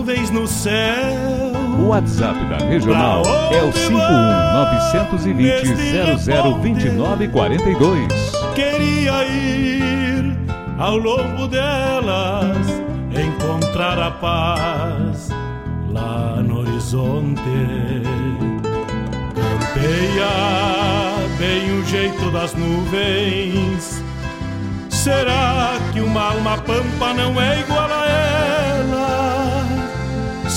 nuvens no céu. O WhatsApp da Regional é o 51920002942. Queria ir ao longo delas, encontrar a paz lá no horizonte. Campeia bem o jeito das nuvens. Será que uma alma pampa não é igual a ela?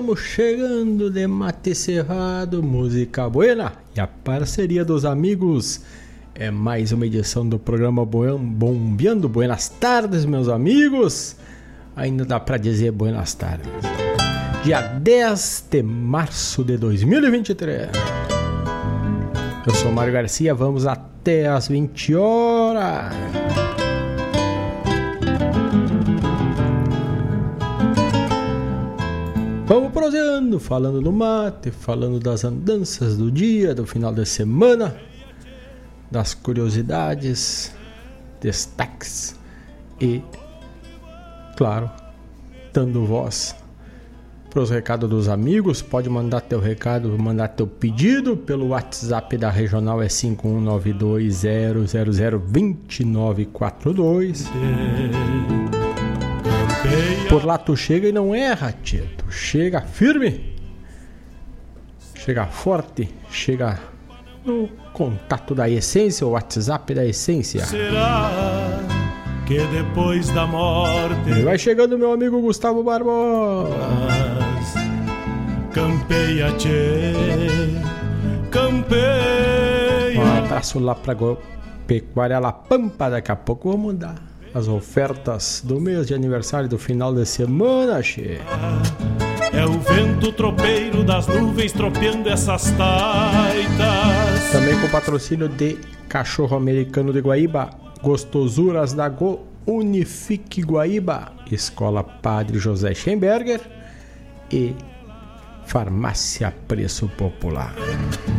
Vamos chegando de mate cerrado, música buena e a parceria dos amigos. É mais uma edição do programa Bombeando. Buenas tardes, meus amigos. Ainda dá para dizer buenas tardes. Dia 10 de março de 2023. Eu sou Mário Garcia, vamos até as 20 horas. Vamos prosseando, falando do mate, falando das andanças do dia, do final de semana, das curiosidades, destaques e, claro, dando voz para os recados dos amigos. Pode mandar teu recado, mandar teu pedido pelo WhatsApp da Regional é 51920002942. Por lá tu chega e não erra, tia. Tu chega firme, chega forte, chega no contato da essência, o WhatsApp da essência. Será que depois da morte. E vai chegando meu amigo Gustavo Barbosa. Campeia, tchê, campeia. Um abraço lá pra Pecuária La Pampa, daqui a pouco vou mudar as ofertas do mês de aniversário do final de semana, che. É o vento tropeiro das nuvens tropeando essas taitas. Também com patrocínio de Cachorro Americano de Guaíba, Gostosuras da Go, Unifique Guaíba, Escola Padre José Schemberger e Farmácia Preço Popular.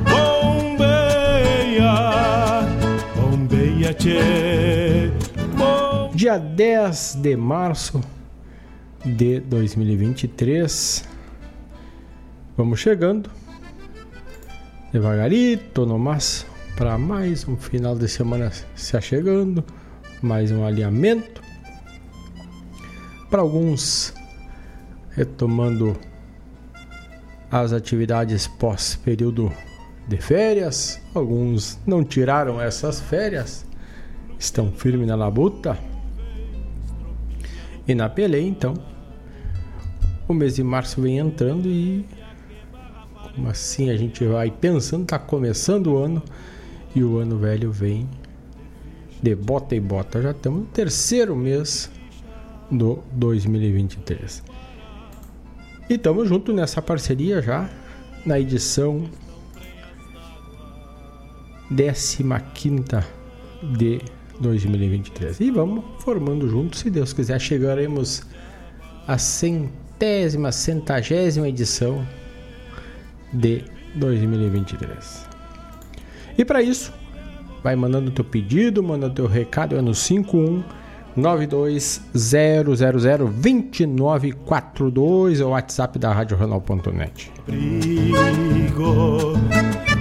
Bombeia, bombeia, tchê. Dia 10 de março de 2023. Vamos chegando. Devagarito no mas para mais um final de semana se achegando, mais um alinhamento. Para alguns retomando as atividades pós período de férias, alguns não tiraram essas férias, estão firmes na labuta e na pele, então. O mês de março vem entrando e como assim a gente vai pensando, tá começando o ano e o ano velho vem de bota e bota. Já estamos no terceiro mês do 2023. E estamos junto nessa parceria já na edição 15 de 2023. E vamos formando juntos, se Deus quiser, chegaremos à centésima, centagésima edição de 2023. E para isso, vai mandando teu pedido, manda teu recado é no 51 920002942 é o WhatsApp da Rádio Renal.net.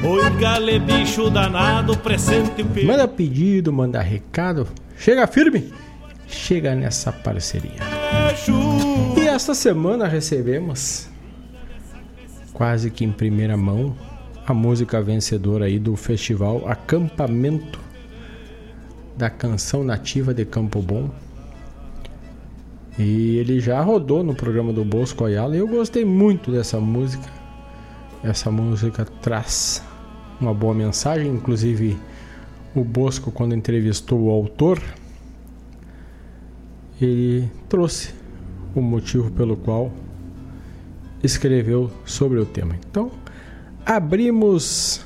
Oi, gale bicho danado, presente o Manda pedido, manda recado. Chega firme, chega nessa parceria. E esta semana recebemos, quase que em primeira mão, a música vencedora aí do festival Acampamento da canção nativa de Campo Bom. E ele já rodou no programa do Bosco Ayala e eu gostei muito dessa música. Essa música traz uma boa mensagem, inclusive o Bosco quando entrevistou o autor, ele trouxe o motivo pelo qual escreveu sobre o tema. Então, abrimos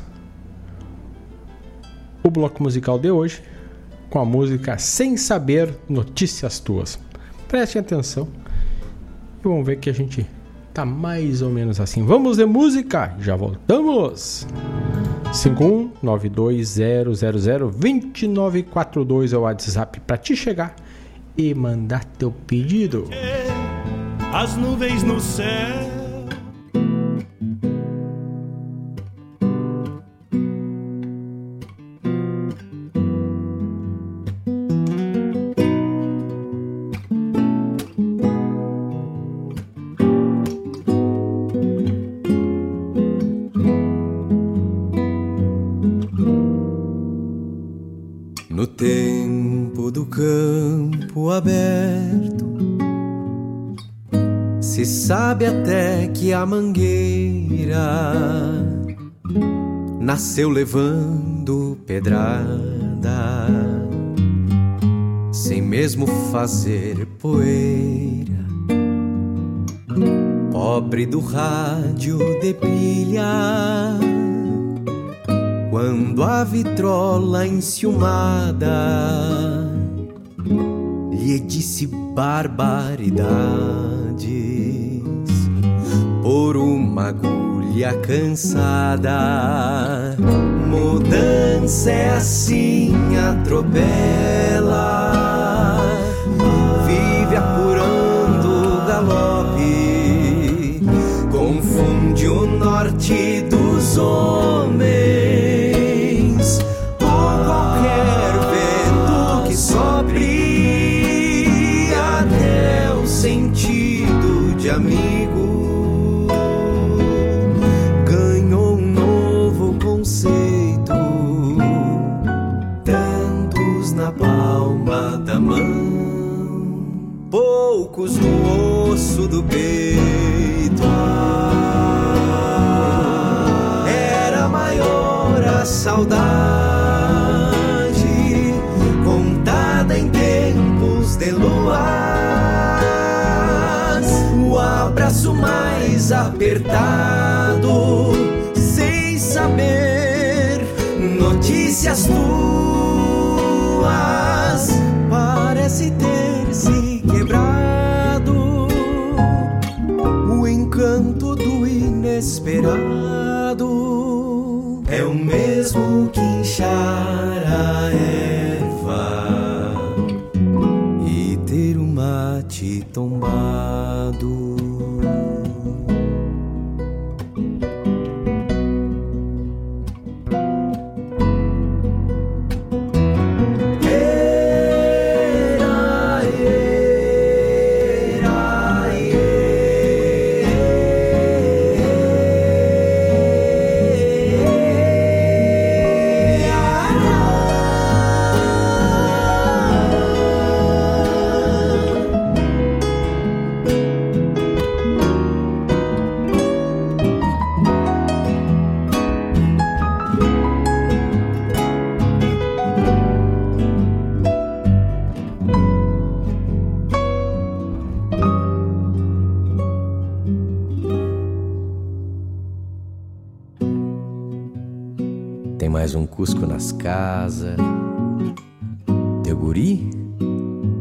o bloco musical de hoje com a música Sem Saber Notícias Tuas. Preste atenção e vamos ver que a gente tá mais ou menos assim. Vamos de música, já voltamos. 51920002942 é o WhatsApp para te chegar e mandar teu pedido. As nuvens no céu até que a mangueira nasceu levando pedrada, sem mesmo fazer poeira. Pobre do rádio de pilha, quando a vitrola enciumada lhe disse barbaridade agulha cansada. Mudança é assim, atropela, saudade, contada em tempos de luas. O abraço mais apertado, sem saber notícias tuas.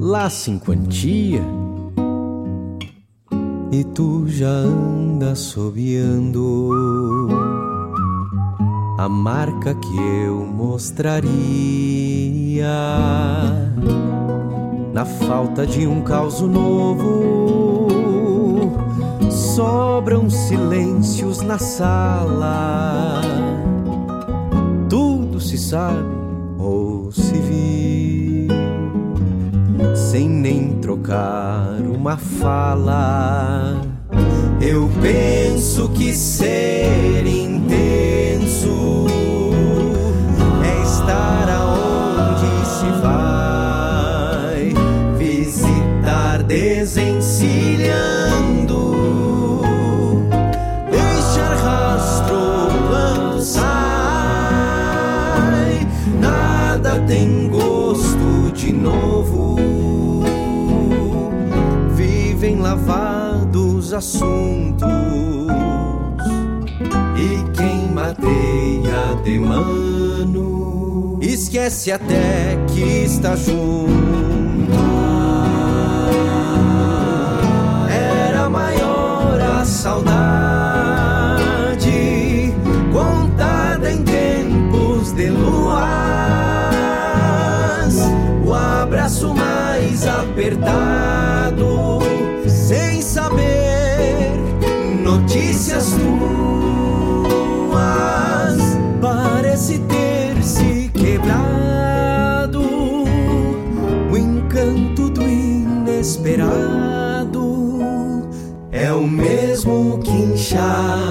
Laço em quantia. E tu já anda sobiando a marca que eu mostraria. Na falta de um caos novo, sobram silêncios na sala se sabe ou sem nem trocar uma fala. Eu penso que ser intenso é estar aonde se vai, visitar desencilhando tem gosto de novo. Assuntos e quem mateia de mano esquece até que está junto. Era maior a saudade apertado, que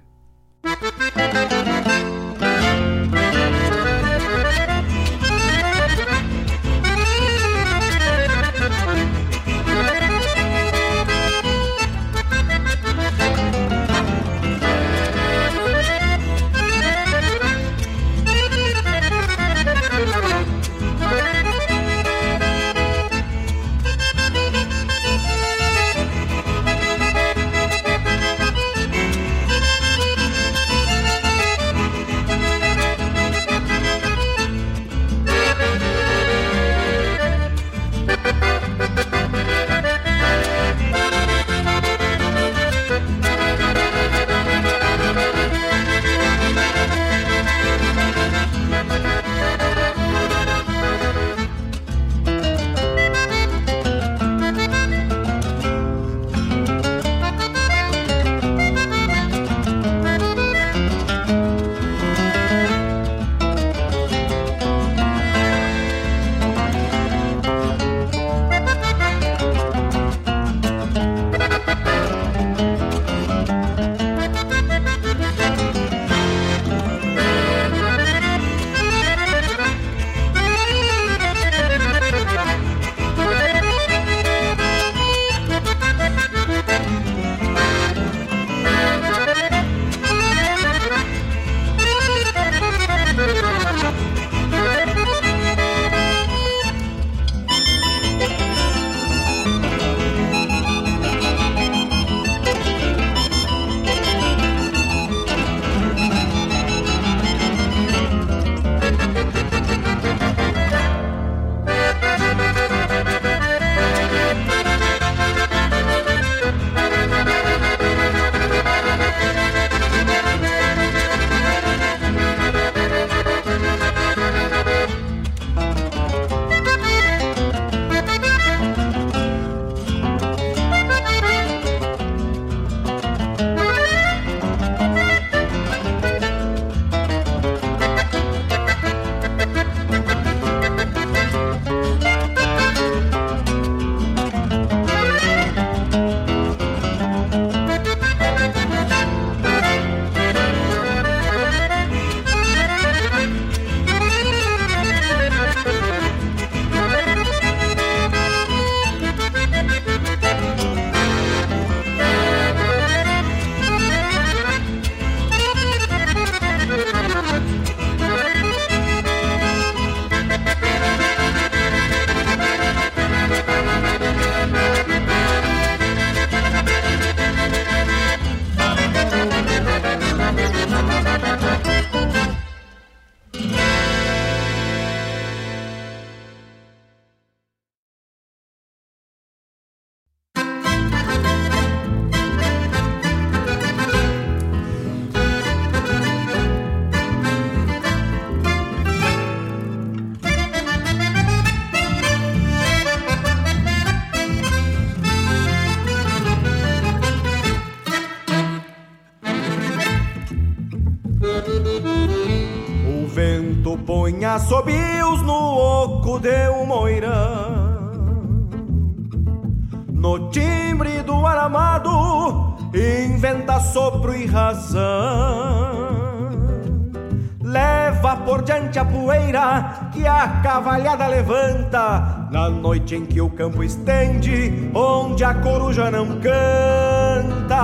a cavalhada levanta na noite em que o campo estende, onde a coruja não canta.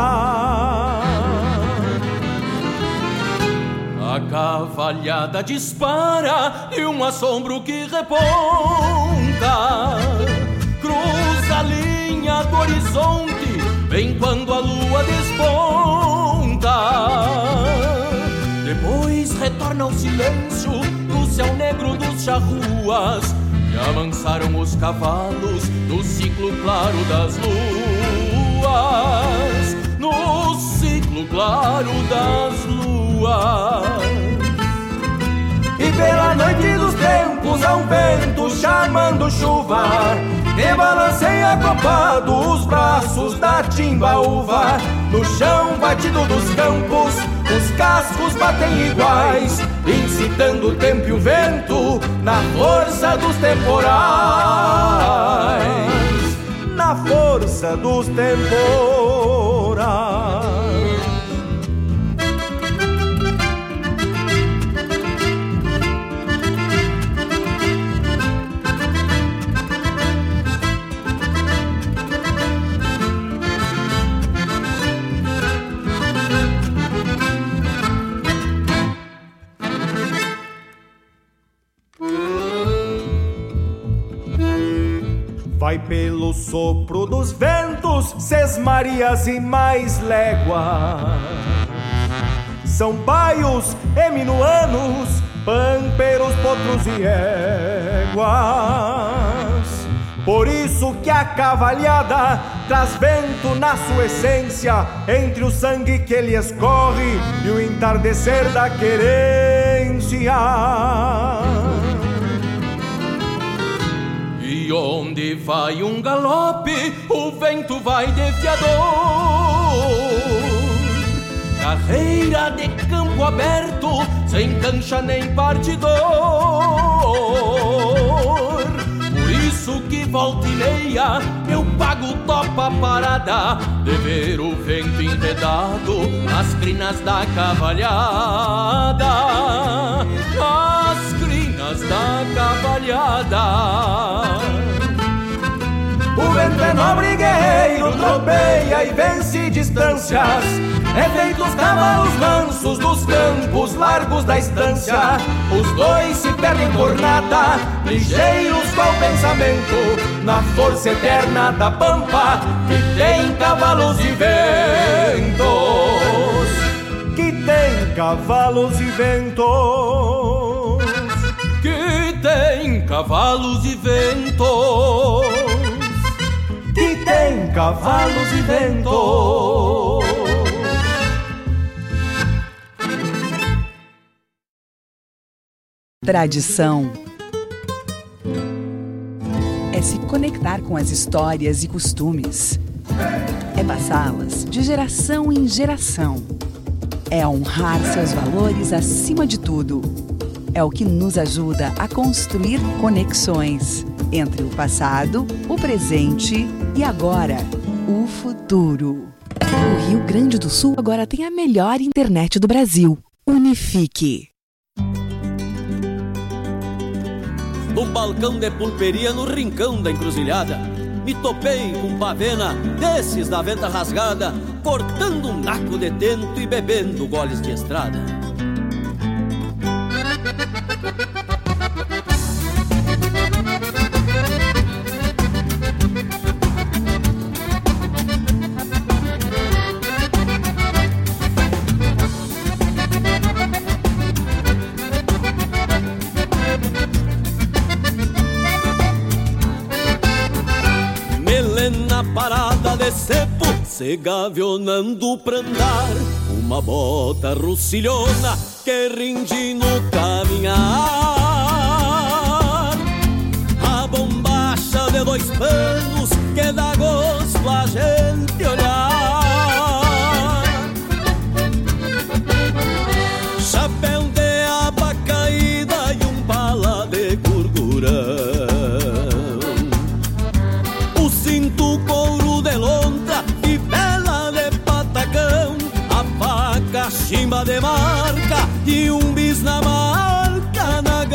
A cavalhada dispara e um assombro que reponta Cruza a linha do horizonte, vem quando a lua desponta retorna ao silêncio do céu negro dos charruas e avançaram os cavalos no ciclo claro das luas, no ciclo claro das luas. E pela noite dos tempos há um vento chamando chuva Que balanceia copado os braços da timbaúva No chão batido dos campos os cascos batem iguais, incitando o tempo e o vento na força dos temporais. Na força dos temporais. Pelo sopro dos ventos, sesmarias e mais léguas. São baios eminuanos, pamperos, potros e éguas. Por isso que a cavalhada traz vento na sua essência, entre o sangue que ele escorre e o entardecer da querência. E onde vai um galope, o vento vai defiador. Carreira de campo aberto, sem cancha nem partidor. Por isso que volta e meia, eu pago topa parada de ver o vento enredado nas crinas da cavalhada. Nas crinas da cavalhada. O vento é nobre guerreiro, tropeia e vence distâncias. É feito os cavalos mansos dos campos largos da estância. Os dois se perdem por nada, ligeiros qual pensamento, na força eterna da pampa que tem cavalos e ventos. Que tem cavalos e ventos. Que tem cavalos e ventos tem cavalos e vento. Tradição é se conectar com as histórias e costumes. É passá-las de geração em geração. É honrar seus valores acima de tudo. É o que nos ajuda a construir conexões entre o passado, o presente e agora, o futuro. O Rio Grande do Sul agora tem a melhor internet do Brasil. Unifique. No balcão de pulperia no rincão da encruzilhada, me topei com pavena desses da venta rasgada, cortando um naco de tento e bebendo goles de estrada. Se gavionando pra andar. Uma bota russilhona que rinde no caminhar. A bombacha de dois panos que dá gosto a gente olhar de marca e um bis na marca na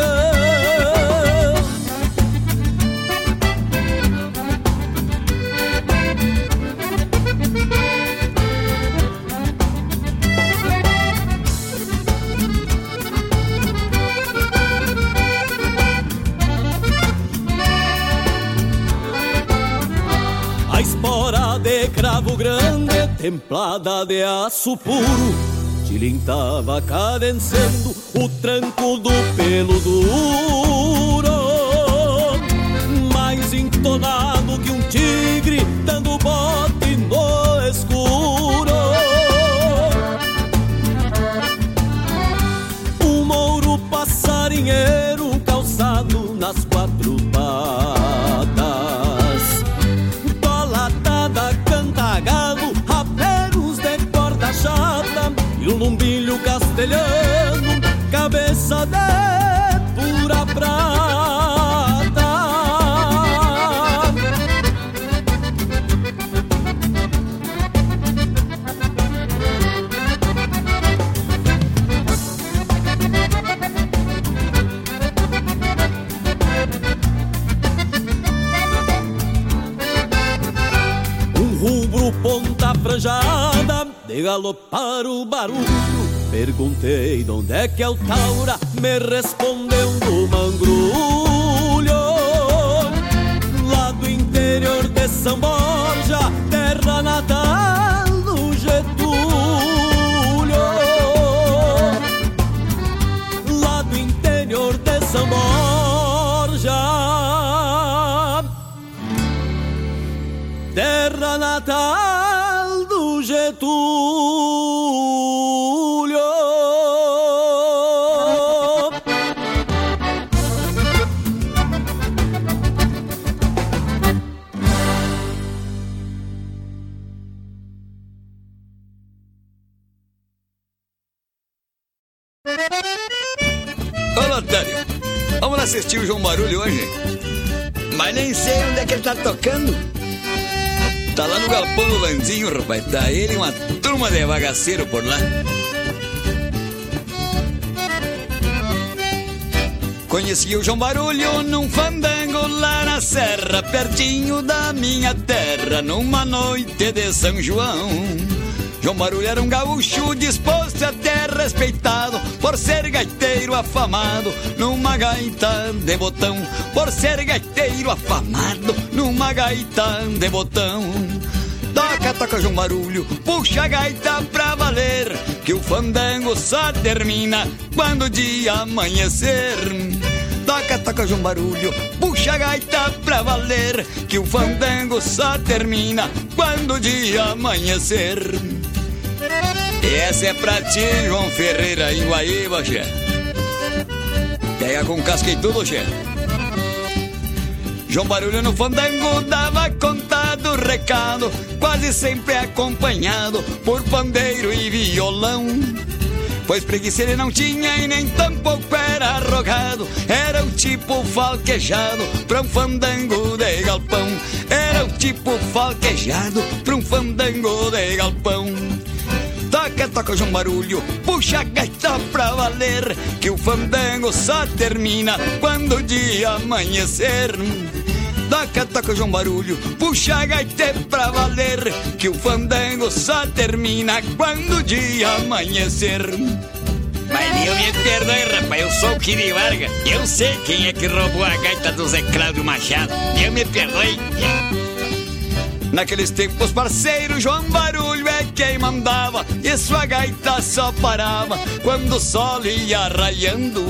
A espora de cravo grande, templada de aço puro Tilintava cadenciando o tranco do pelo duro. Mais entonado que um tigre dando bote galopar o barulho. Perguntei de onde é que é o Taura, me respondeu do mangrulho. Lá do interior de São Borja, terra natal Rapaz. Tá ele uma turma de bagaceiro por lá. Conheci o João Barulho num fandango lá na serra, pertinho da minha terra, numa noite de São João. João Barulho era um gaúcho disposto a ter respeitado por ser gaiteiro afamado numa gaita de botão. Por ser gaiteiro afamado numa gaita de botão. Toca, toca João Barulho, puxa a gaita pra valer, que o fandango só termina quando o dia amanhecer. Toca, toca João Barulho, puxa a gaita pra valer, que o fandango só termina quando o dia amanhecer. Essa é pra ti, João Ferreira, em Guaíba, che. Pega com casca e tudo, che. João Barulho no fandango dava conta do recado, quase sempre acompanhado por pandeiro e violão. Pois preguiça ele não tinha e nem tampouco era arrogado, era o tipo falquejado pra um fandango de galpão. Era o tipo falquejado pra um fandango de galpão. Toca, toca João Barulho, puxa a gaita pra valer, que o fandango só termina quando o dia amanhecer. Toca, toca João Barulho, puxa a gaita pra valer, que o fandango só termina quando o dia amanhecer. Mas eu me perdoe, rapaz, eu sou o Kiri Varga, eu sei quem é que roubou a gaita do Zé Cláudio Machado, eu me perdoe. Naqueles tempos, parceiro, João Barulho é quem mandava E sua gaita só parava quando o sol ia raiando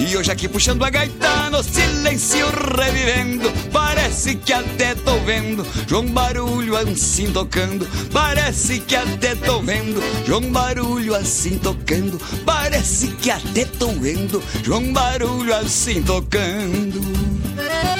E hoje aqui puxando a gaita no silêncio revivendo. Parece que até tô vendo João Barulho assim tocando. Parece que até tô vendo João Barulho assim tocando. Parece que até tô vendo João Barulho assim tocando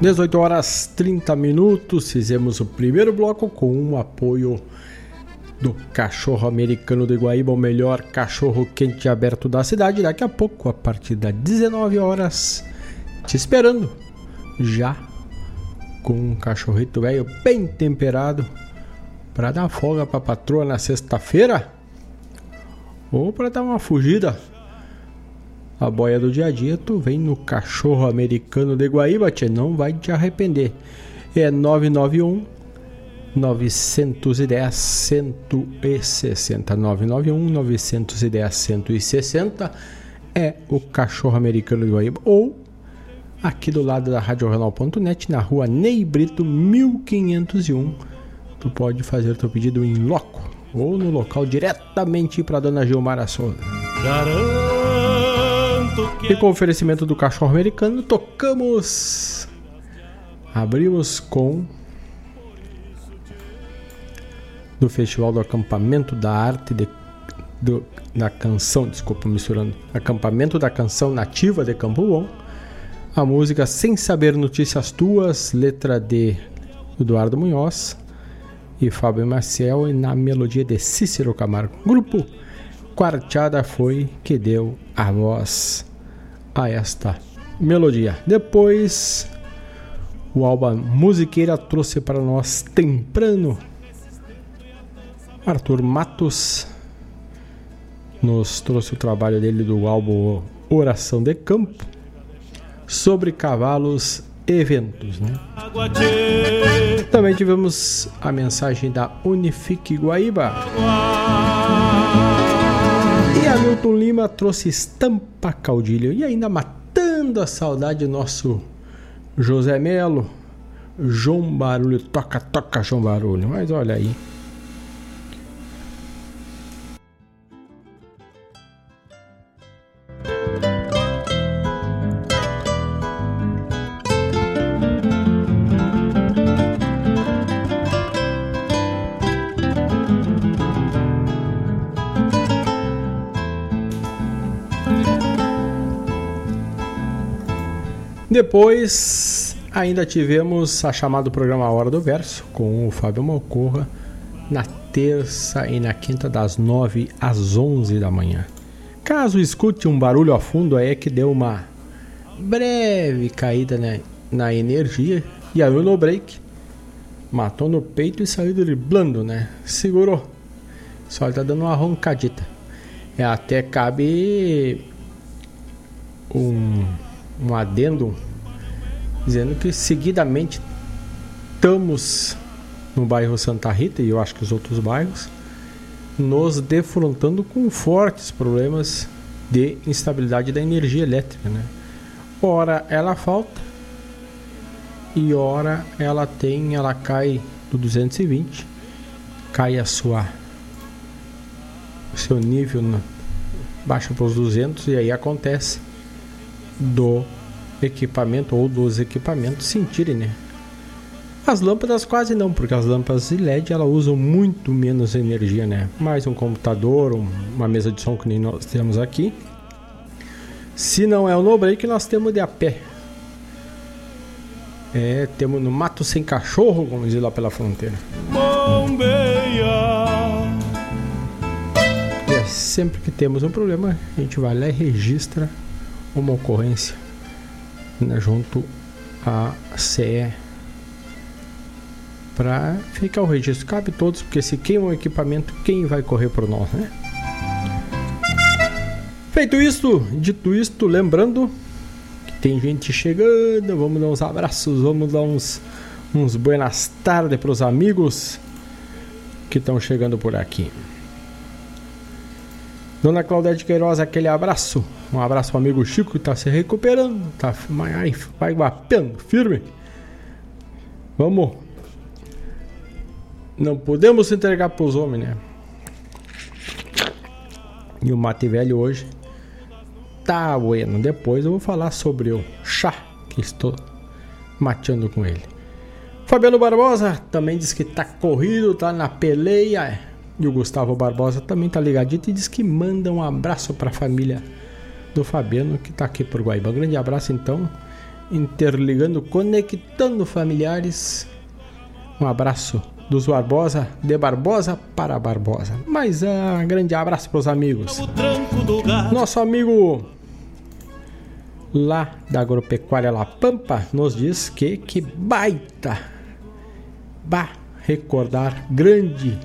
18 horas 30 minutos, fizemos o primeiro bloco com um apoio do cachorro americano de Guaíba, o melhor cachorro quente aberto da cidade. Daqui a pouco, a partir das 19 horas, te esperando já com um cachorrito velho bem temperado para dar folga para patroa na sexta-feira ou para dar uma fugida a boia do dia a dia, tu vem no cachorro americano de Guaíba, tchê, não vai te arrepender. É 991 910 160 991 910 160 é o cachorro americano de Guaíba ou aqui do lado da RadioJornal.net na rua Ney Brito 1501 tu pode fazer teu pedido em loco ou no local diretamente para dona Gilmar Souza. E com oferecimento do cachorro americano, tocamos. Abrimos com. Do Festival do Acampamento da Arte de, do, da Canção, desculpa, misturando. Acampamento da Canção Nativa de Campo Bom. A música Sem Saber Notícias Tuas, letra de Eduardo Munhoz e Fábio Marcel, e na melodia de Cícero Camargo. Grupo Quarteada foi que deu a voz a esta melodia. Depois, o Alba Musiqueira trouxe para nós Temprano. Arthur Matos nos trouxe o trabalho dele do álbum Oração de Campo sobre cavalos eventos. Né? Também tivemos a mensagem da Unifique Guaíba. E Hamilton Lima trouxe estampa caudilho e ainda matando a saudade nosso José Melo. João Barulho, toca, toca João Barulho. Mas olha aí. Depois Ainda tivemos a chamada programa Hora do Verso com o Fábio Malcorra na terça e na quinta das 9 às 11 da manhã. Caso escute um barulho a fundo aí é que deu uma breve caída na, na energia e aí no break matou no peito e saiu driblando, né? Segurou. Só tá dando uma roncadita. É, até cabe um, um adendo dizendo que seguidamente estamos no bairro Santa Rita e eu acho que os outros bairros nos defrontando com fortes problemas de instabilidade da energia elétrica, né? Ora ela falta e ora ela tem, ela cai do 220, cai a sua seu nível no, baixa para os 200 e aí acontece do equipamento ou dos equipamentos sentirem, né? As lâmpadas quase não, porque as lâmpadas de LED ela usam muito menos energia, né? Mais um computador, um, uma mesa de som que nem nós temos aqui. Se não é o no break, nós temos de a pé. É, temos no mato sem cachorro, vamos dizer lá pela fronteira. Bombeia. E é sempre que temos um problema, a gente vai lá e registra uma ocorrência junto à CE para ficar o registro. Cabe todos, porque se queima o equipamento, quem vai correr por nós, né? Feito isto, dito isto, lembrando que tem gente chegando, vamos dar uns abraços, vamos dar uns, uns buenas tardes para os amigos que estão chegando por aqui. Dona Claudete Queiroz, aquele abraço. Um abraço pro amigo Chico que está se recuperando. Tá vai, vai guapendo, firme. Vamos. Não podemos entregar pros homens, né? E o mate velho hoje tá bueno. Depois eu vou falar sobre o chá que estou mateando com ele. Fabiano Barbosa também diz que tá corrido, tá na peleia. E o Gustavo Barbosa também tá ligadinho e diz que manda um abraço para a família do Fabiano que tá aqui por Guaíba. Um grande abraço então, interligando, conectando familiares. Um abraço dos Barbosa, de Barbosa para Barbosa. Mas um grande abraço para os amigos. Nosso amigo lá da agropecuária La Pampa nos diz que que baita, bah, recordar grande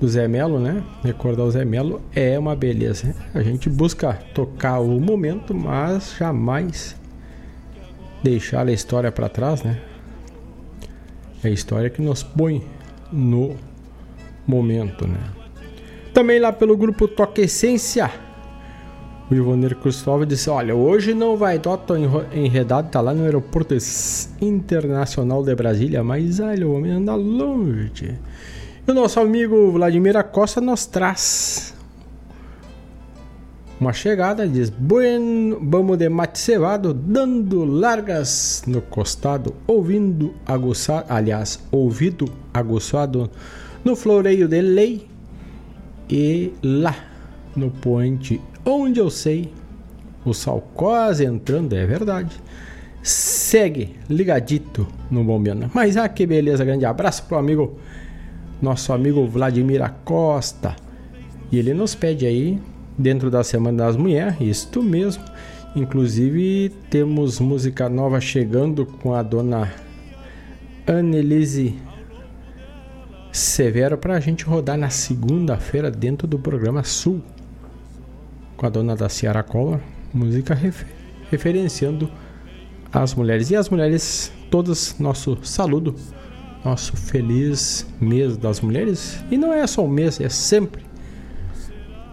do Zé Melo, né? Recordar o Zé Melo é uma beleza. A gente busca tocar o momento, mas jamais deixar a história para trás, né? É a história que nos põe no momento, né? Também lá pelo grupo Toque Essência, o Ivoneiro Cristóvão disse: Olha, hoje não vai dar, tô enredado, tá lá no aeroporto internacional de Brasília, mas olha, o homem anda longe. O nosso amigo Vladimir Acosta nos traz uma chegada, diz: Bueno, vamos de mate cevado, dando largas no costado, ouvindo aguçado, aliás, ouvido aguçado no floreio de lei e lá no poente onde eu sei o sol quase entrando, é verdade. Segue ligadito no Bombeando. Mas ah, que beleza, grande abraço pro amigo nosso amigo Vladimir Acosta. E ele nos pede aí, dentro da Semana das Mulheres, isto mesmo. Inclusive, temos música nova chegando com a dona Annelise Severo para a gente rodar na segunda-feira dentro do programa Sul com a dona da Ciara Collor, música refer referenciando as mulheres. E as mulheres, todas, nosso saludo nosso feliz mês das mulheres. E não é só o mês, é sempre.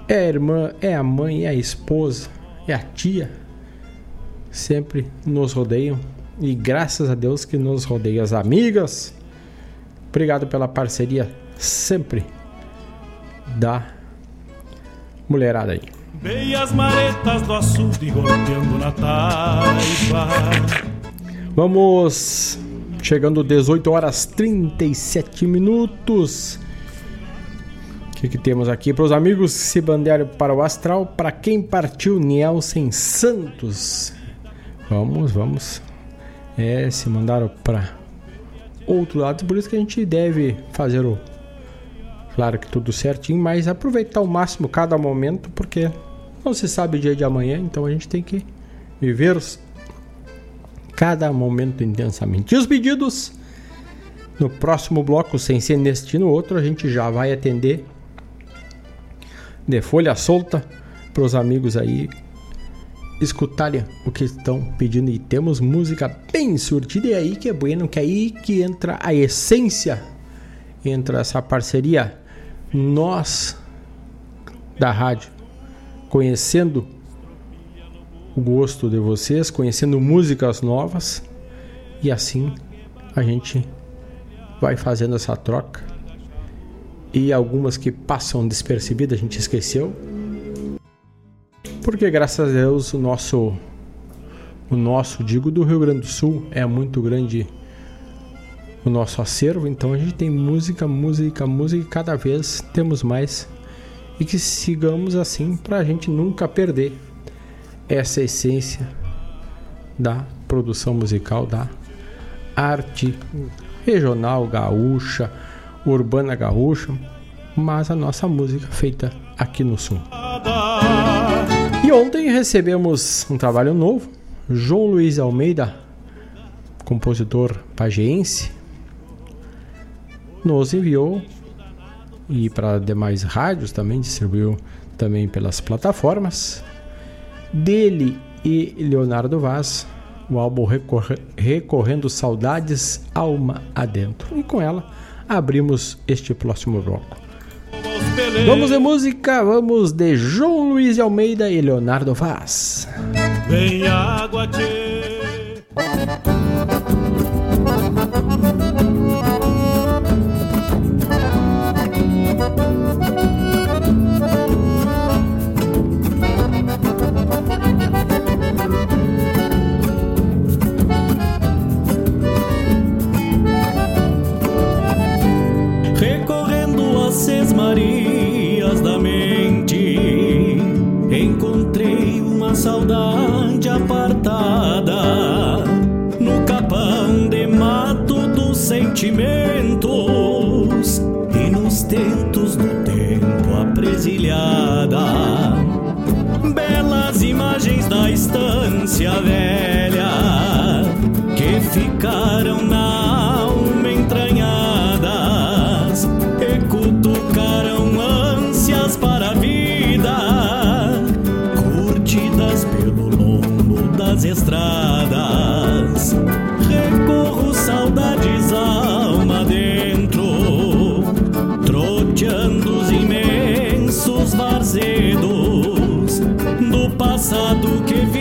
É a irmã, é a mãe, é a esposa, é a tia. Sempre nos rodeiam. E graças a Deus que nos rodeiam as amigas. Obrigado pela parceria sempre da mulherada aí. Veio as maretas do açude golpeando na taipa. Vamos Chegando 18 horas 37 minutos. O que, que temos aqui para os amigos se bandearam para o astral? Para quem partiu Nielsen Santos. Vamos, vamos é, se mandaram para outro lado, por isso que a gente deve fazer o claro que tudo certinho, mas aproveitar ao máximo cada momento, porque não se sabe o dia de amanhã, então a gente tem que viver cada momento intensamente. E os pedidos no próximo bloco, sem ser neste no outro, a gente já vai atender de folha solta para os amigos aí escutarem o que estão pedindo e temos música bem surtida e é aí que é bueno, que é aí que entra a essência entra essa parceria nós da rádio conhecendo o gosto de vocês, conhecendo músicas novas e assim a gente vai fazendo essa troca. E algumas que passam despercebidas a gente esqueceu. Porque graças a Deus o nosso o nosso, digo do Rio Grande do Sul, é muito grande o nosso acervo, então a gente tem música, música, música e cada vez temos mais e que sigamos assim para a gente nunca perder essa essência da produção musical, da arte regional gaúcha, urbana gaúcha, mas a nossa música feita aqui no Sul. E ontem recebemos um trabalho novo, João Luiz Almeida, compositor pageense, nos enviou e para demais rádios também distribuiu também pelas plataformas dele e Leonardo Vaz o álbum Recorre Recorrendo Saudades Alma Adentro. E com ela abrimos este próximo bloco. Vamos de música, vamos de João Luiz de Almeida e Leonardo Vaz. Vem água, tchê. Sentimentos e nos tentos do tempo apresilhada. Belas imagens da estância velha que ficaram na passado que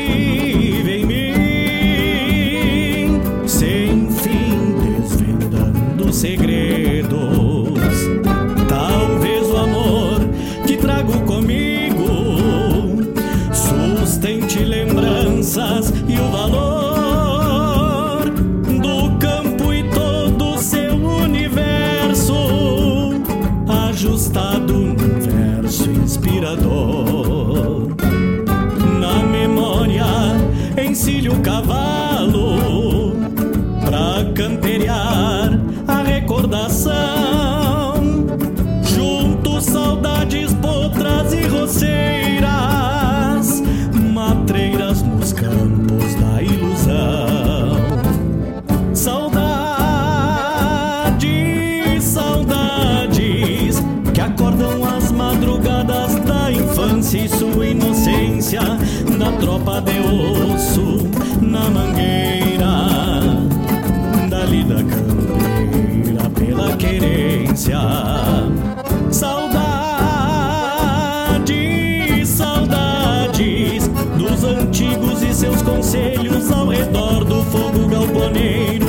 querência. Saudades antigos e seus conselhos ao redor do fogo galponeiro,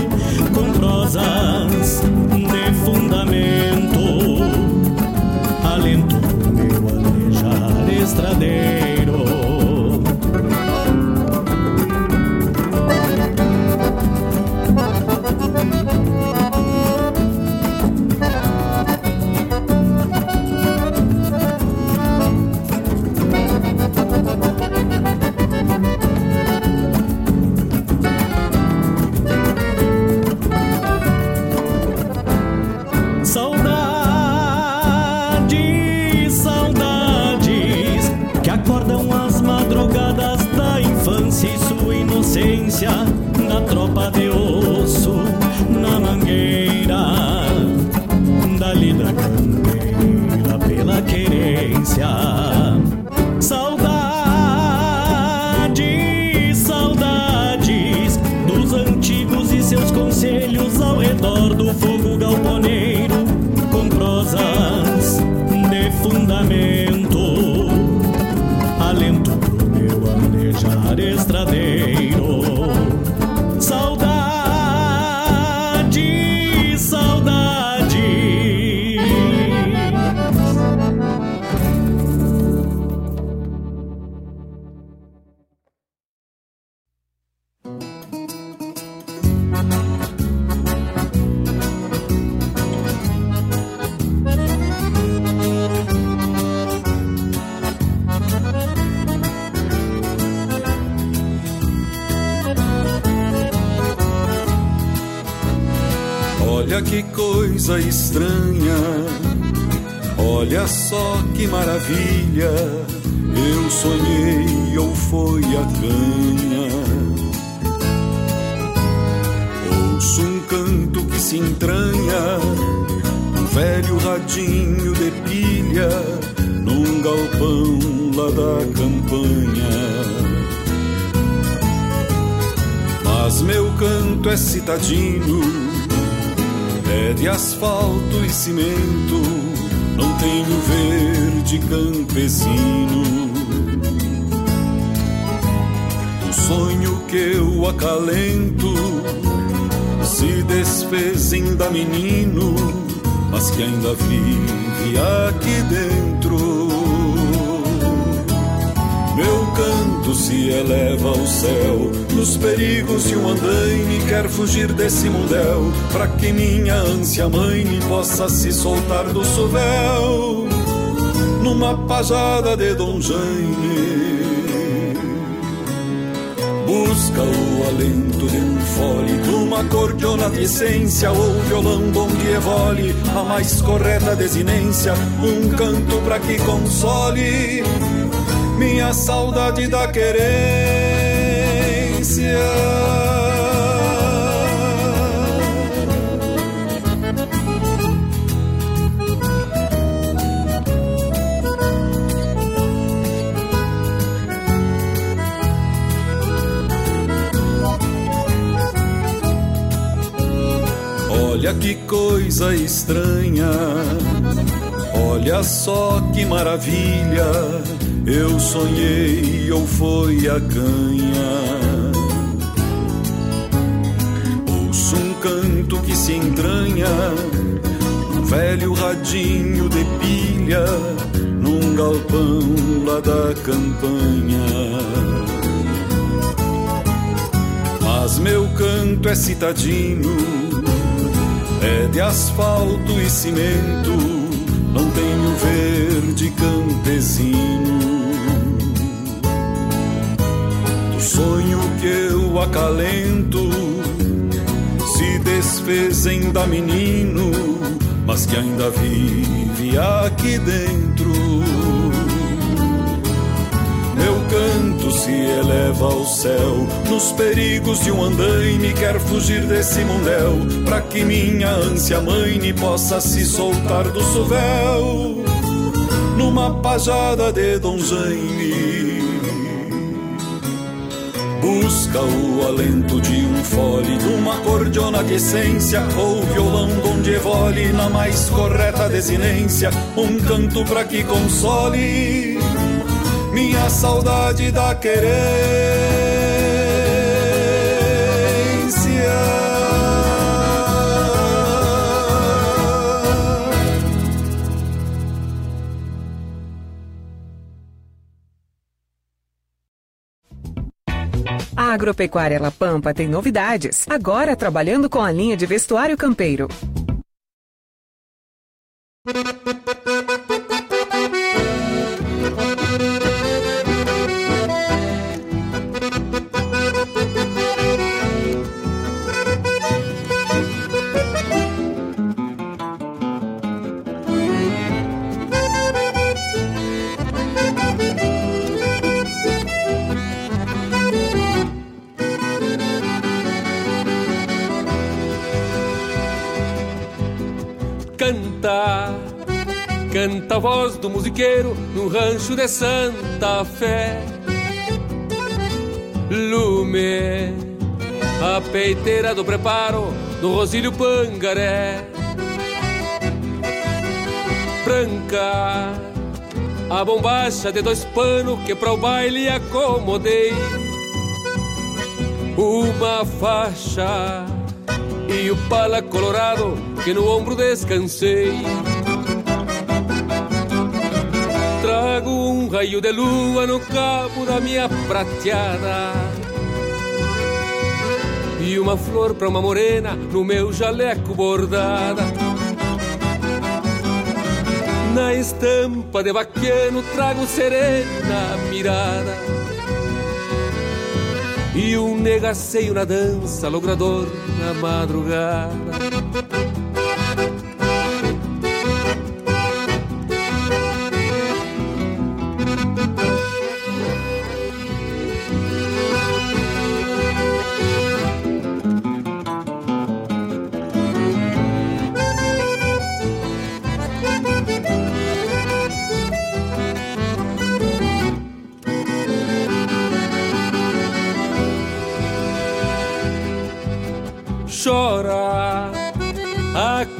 minha ânsia mãe possa se soltar do sovel, numa pajada de Dom Jaime. Busca o alento de um fole, de uma cordiona de essência ou violão donde evole a mais correta desinência, um canto pra que console minha saudade da querência. Olha que coisa estranha, olha só que maravilha. Eu sonhei ou foi a canha. Ouço um canto que se entranha, um velho radinho de pilha, num galpão lá da campanha. Mas meu canto é citadino, é de asfalto e cimento, não tenho verde campesino. Do sonho que eu acalento, se desfez ainda menino, mas que ainda vive aqui dentro. Se eleva ao céu, nos perigos de um andaime, quer fugir desse mundel, pra que minha ânsia mãe possa se soltar do sovel, numa pajada de Dom Jaime. Busca o alento de um fole, de uma cordiona de essência, ou violão donde evole na mais correta desinência, um canto pra que console minha saudade da querência. A Agropecuária La Pampa tem novidades. Agora trabalhando com a linha de vestuário campeiro. Canta, a voz do musiqueiro no rancho de Santa Fé. Lume, a peiteira do preparo do Rosílio Pangaré. Branca, a bombacha de dois panos que para o baile acomodei. Uma faixa e o pala colorado que no ombro descansei. Trago um raio de lua no cabo da minha prateada e uma flor para uma morena no meu jaleco bordada. Na estampa de vaquiano trago serena mirada e um negaceio na dança logrador na madrugada.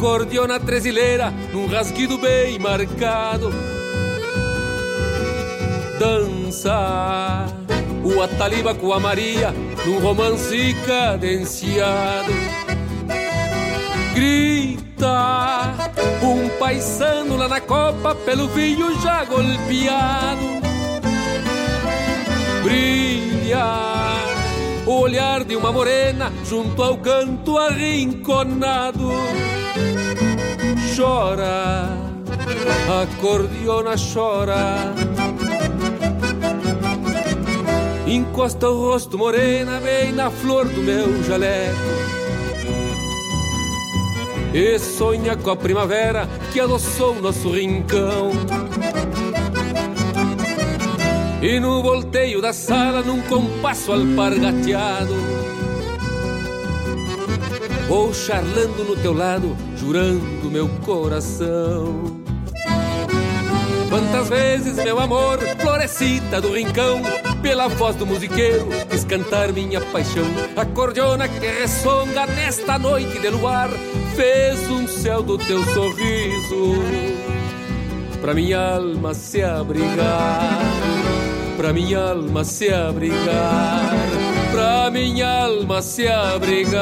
Acordeona tresileira num rasguido bem marcado. Dança o Ataliba com a Maria num romance cadenciado. Grita um paisano lá na copa pelo vinho já golpeado. Brilha o olhar de uma morena junto ao canto arrinconado. Chora, acordeona chora. Encosta o rosto morena bem na flor do meu jaleco. E sonha com a primavera que adoçou nosso rincão. E no volteio da sala, num compasso alpargateado, Vou charlando no teu lado, jurando meu coração. Quantas vezes, meu amor, florescita do rincão, pela voz do musiqueiro, quis cantar minha paixão. A cordiona que ressonga nesta noite de luar, fez um céu do teu sorriso, pra minha alma se abrigar pra minha alma se abrigar, pra minha alma se abrigar.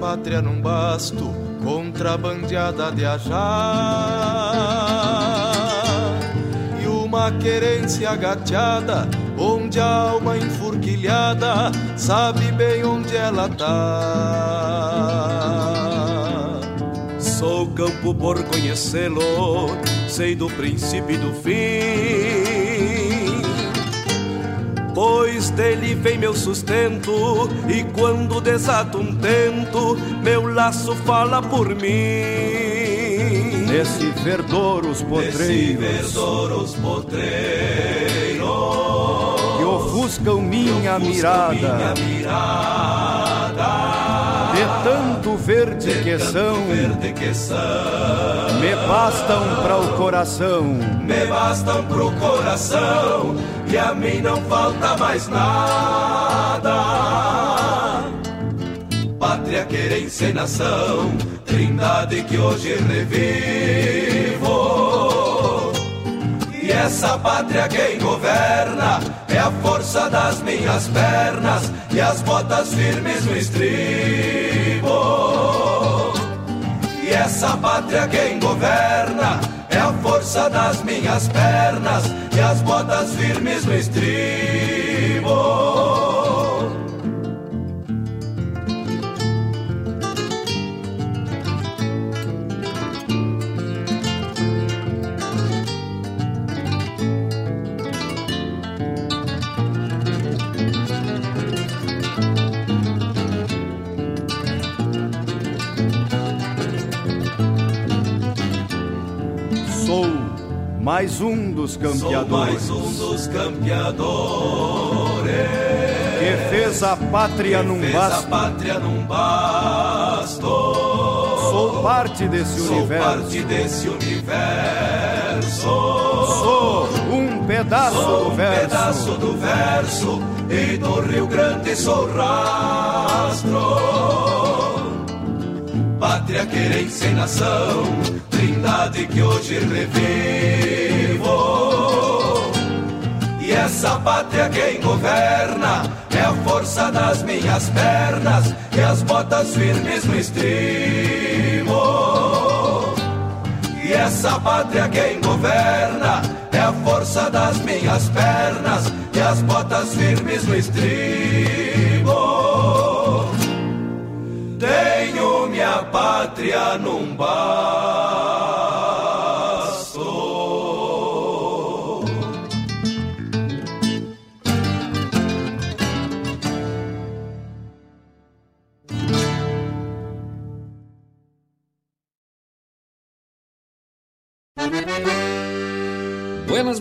Pátria num basto, contrabandeada de ajar. E uma querência gateada, onde a alma enfurquilhada sabe bem onde ela tá. Sou campo por conhecê-lo, sei do princípio e do fim pois dele vem meu sustento, e quando desato um tento, meu laço fala por mim. Nesse verdor os potreiros, verdor os potreiros, que ofuscam minha, ofuscam mirada, minha mirada. De tanto verde, de que, tanto são, verde que são, me bastam para o coração, me bastam pro coração, e a mim não falta mais nada. Pátria, querência e nação, trindade que hoje revivo. E essa pátria quem governa é a força das minhas pernas e as botas firmes no estribo. E essa pátria quem governa é a força das minhas pernas e as botas firmes no estribo. Mais um dos campeadores. Sou mais um dos campeadores. Que fez a pátria num fez basto. a pátria num basto. Sou parte desse Sou universo. parte desse universo. Sou um pedaço Sou do um verso. pedaço do verso e do Rio Grande sou rastro. Pátria, querência e nação, trindade que hoje revivo. E essa pátria quem governa é a força das minhas pernas e as botas firmes no estribo. E essa pátria quem governa é a força das minhas pernas e as botas firmes no estribo. Tenho minha pátria num basto.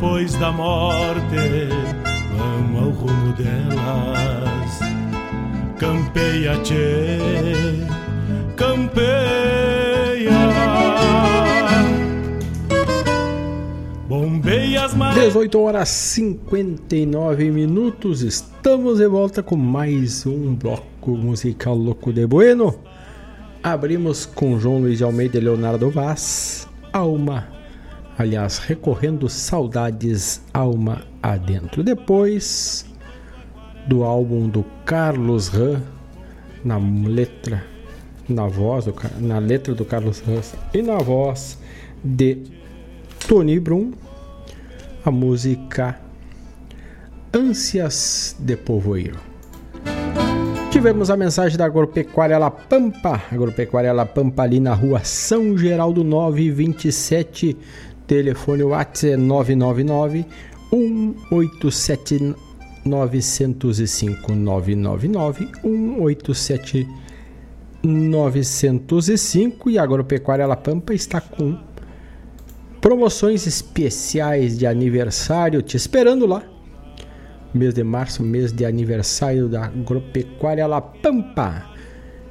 Depois da morte vamos ao rumo delas? Campeia, tchê, campeia. 18 horas 59 minutos, estamos de volta com mais um bloco musical louco de bueno. Abrimos com João Luiz de Almeida e Leonardo Vaz, Alma, aliás, recorrendo saudades Alma Adentro. Depois do álbum do Carlos Ram, na letra, na voz, do, na letra do Carlos Ram e na voz de Tony Brum a música Ânsias de Povoeiro. Tivemos a mensagem da Agropecuária La Pampa, Agropecuária La Pampa ali na rua São Geraldo 927, telefone WhatsApp 999 187 905 999 187 905 e a Agropecuária La Pampa está com Promoções especiais de aniversário te esperando lá. Mês de março, mês de aniversário da Agropecuária La Pampa.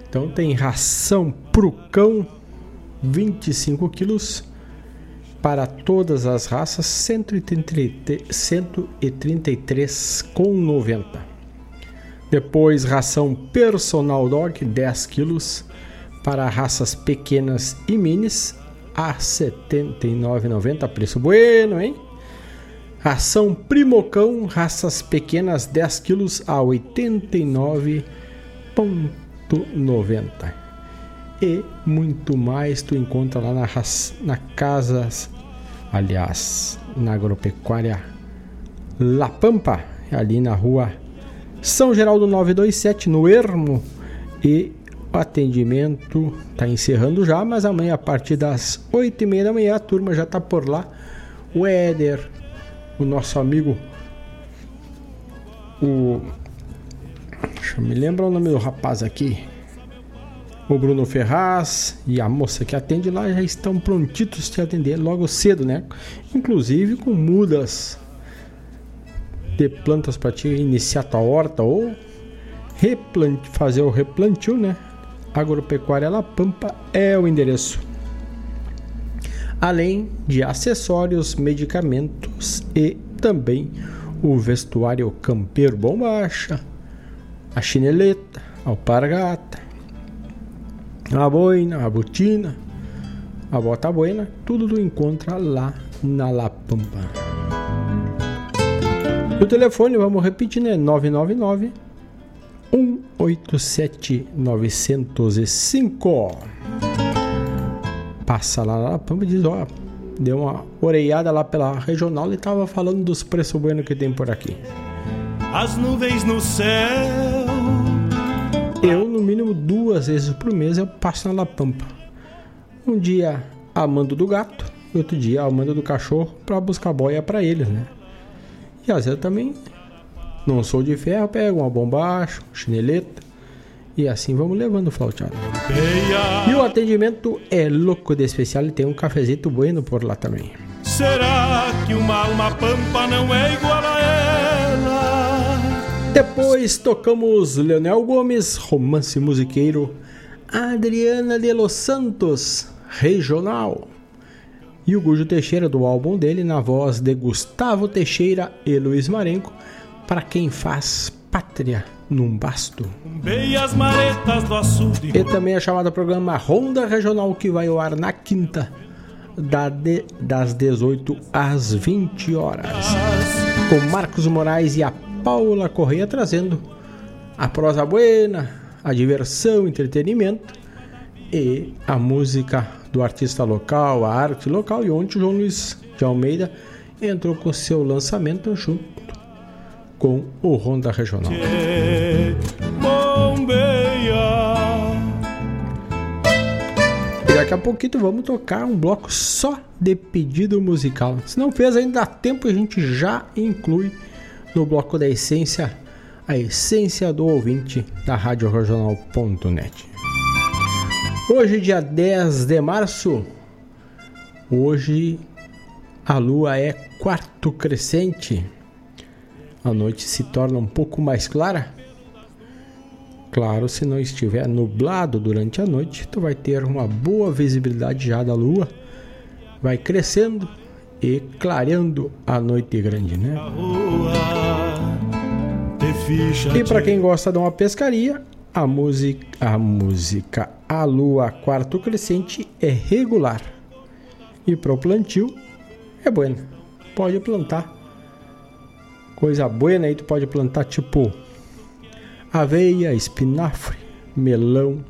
Então tem ração pro cão, 25 quilos para todas as raças, 133,90. Depois ração personal dog, 10 quilos para raças pequenas e minis, a R$ 79,90, preço bueno, hein? Ração Primocão, raças pequenas 10 quilos a R$ 89,90. E muito mais tu encontra lá na, na Casas, aliás, na Agropecuária La Pampa, ali na rua São Geraldo 927, no Ermo, e o atendimento está encerrando já, mas amanhã a partir das 8 e meia da manhã a turma já está por lá. O Éder, o nosso amigo, o. Deixa eu me lembrar o nome do rapaz aqui. O Bruno Ferraz e a moça que atende lá já estão prontitos te atender logo cedo, né? Inclusive com mudas de plantas para te iniciar tua horta ou fazer o replantio, né? Agropecuária La Pampa é o endereço. Além de acessórios, medicamentos e também o vestuário campeiro bombacha, a chineleta, a alpargata, a boina, a botina, a bota buena, tudo tu encontra lá na La Pampa. O telefone, vamos repetir, né? 999 187 905. Passa lá na Pampa e diz: Ó, deu uma oreiada lá pela regional e tava falando dos preços buenos que tem por aqui. As nuvens no céu. Eu, no mínimo duas vezes por mês, eu passo na La Pampa. Um dia amando do gato, e outro dia amando do cachorro para buscar boia para eles, né? E às vezes também não sou de ferro, pego uma bombacha, chineleta e assim vamos levando flauteado. E o atendimento é louco de especial e tem um cafezito bueno por lá também. Será que uma alma pampa não é igual a ela? Depois tocamos Leonel Gomes, romance musiqueiro, Adriana de Los Santos, regional. E o Gujo Teixeira do álbum dele na voz de Gustavo Teixeira e Luiz Marenco para quem faz pátria num basto. E também é chamado programa Ronda Regional que vai ao ar na quinta das 18 às 20 horas. Com Marcos Moraes e a Paula Correia trazendo a prosa buena, a diversão, entretenimento e a música do artista local, a arte local. E ontem o João Luiz de Almeida entrou com seu lançamento junto com o Honda Regional. E daqui a pouquinho vamos tocar um bloco só de pedido musical. Se não fez ainda dá tempo, a gente já inclui no bloco da essência a essência do ouvinte da Rádio Regional.net. Hoje, dia 10 de março, hoje a lua é quarto crescente a noite se torna um pouco mais clara? Claro, se não estiver nublado durante a noite, tu vai ter uma boa visibilidade já da lua, vai crescendo e clareando a noite grande, né? E para quem gosta de uma pescaria, a música, a música A Lua Quarto Crescente é regular. E para o plantio é bueno. Pode plantar. Coisa boa aí, tu pode plantar tipo aveia, espinafre, melão.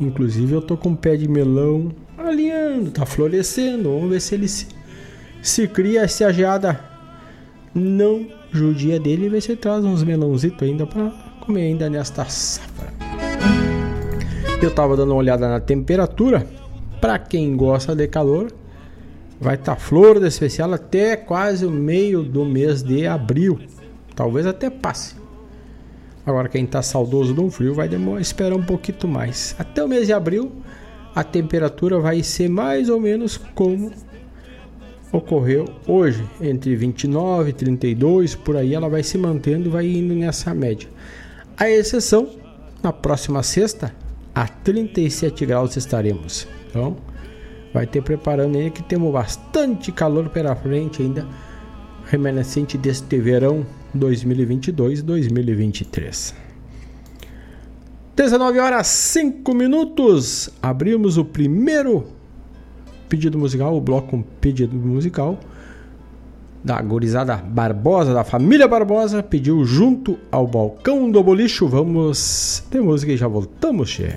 Inclusive eu tô com um pé de melão alinhando, tá florescendo. Vamos ver se ele se, se cria, se a geada não judia dele, ver se traz uns melãozitos ainda para comer ainda nesta safra. Eu tava dando uma olhada na temperatura. Para quem gosta de calor, vai estar tá flor de especial até quase o meio do mês de abril. Talvez até passe. Agora quem está saudoso um frio vai demorar, esperar um pouquinho mais. Até o mês de abril a temperatura vai ser mais ou menos como ocorreu hoje, entre 29 e 32, por aí ela vai se mantendo e vai indo nessa média. A exceção, na próxima sexta, a 37 graus estaremos. Então, vai ter preparando aí que temos bastante calor pela frente ainda, remanescente deste verão 2022-2023. 19 horas 5 minutos. Abrimos o primeiro pedido musical, o bloco com pedido musical da gorizada Barbosa, da família Barbosa, pediu junto ao balcão do bolicho. Vamos ter música e já voltamos, che.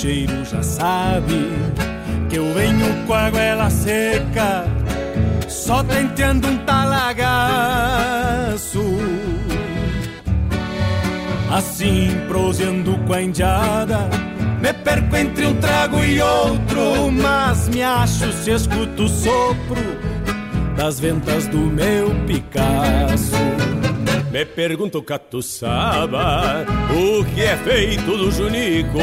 jardeio. sabe que eu venho com a goela seca, só tenteando um talagaço. Assim, proseando com a indiada, me perco entre um trago e outro, mas me acho se escuto o sopro das ventas do meu Picasso. Me pergunto, catuçaba, o que é feito do Junico?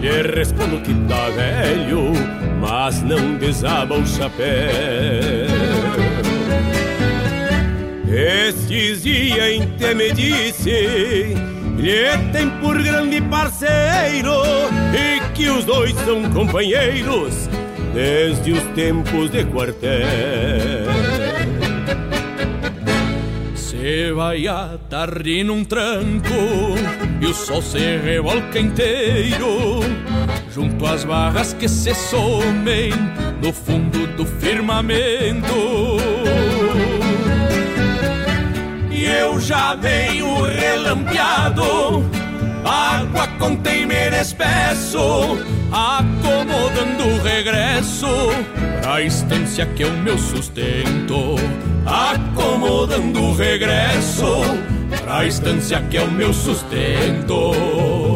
Lhe respondo que tá velho, mas não desaba o chapéu. Estes dias em que me disse lhe tem por grande parceiro e que os dois são companheiros desde os tempos de quartel. Que vai a tarde num tranco e o sol se revolca inteiro junto às barras que se somem no fundo do firmamento. E eu já venho relampeado, água com temer espesso, acomodando o regresso pra estância que é o meu sustento. Acomodando o regresso pra estância que é o meu sustento.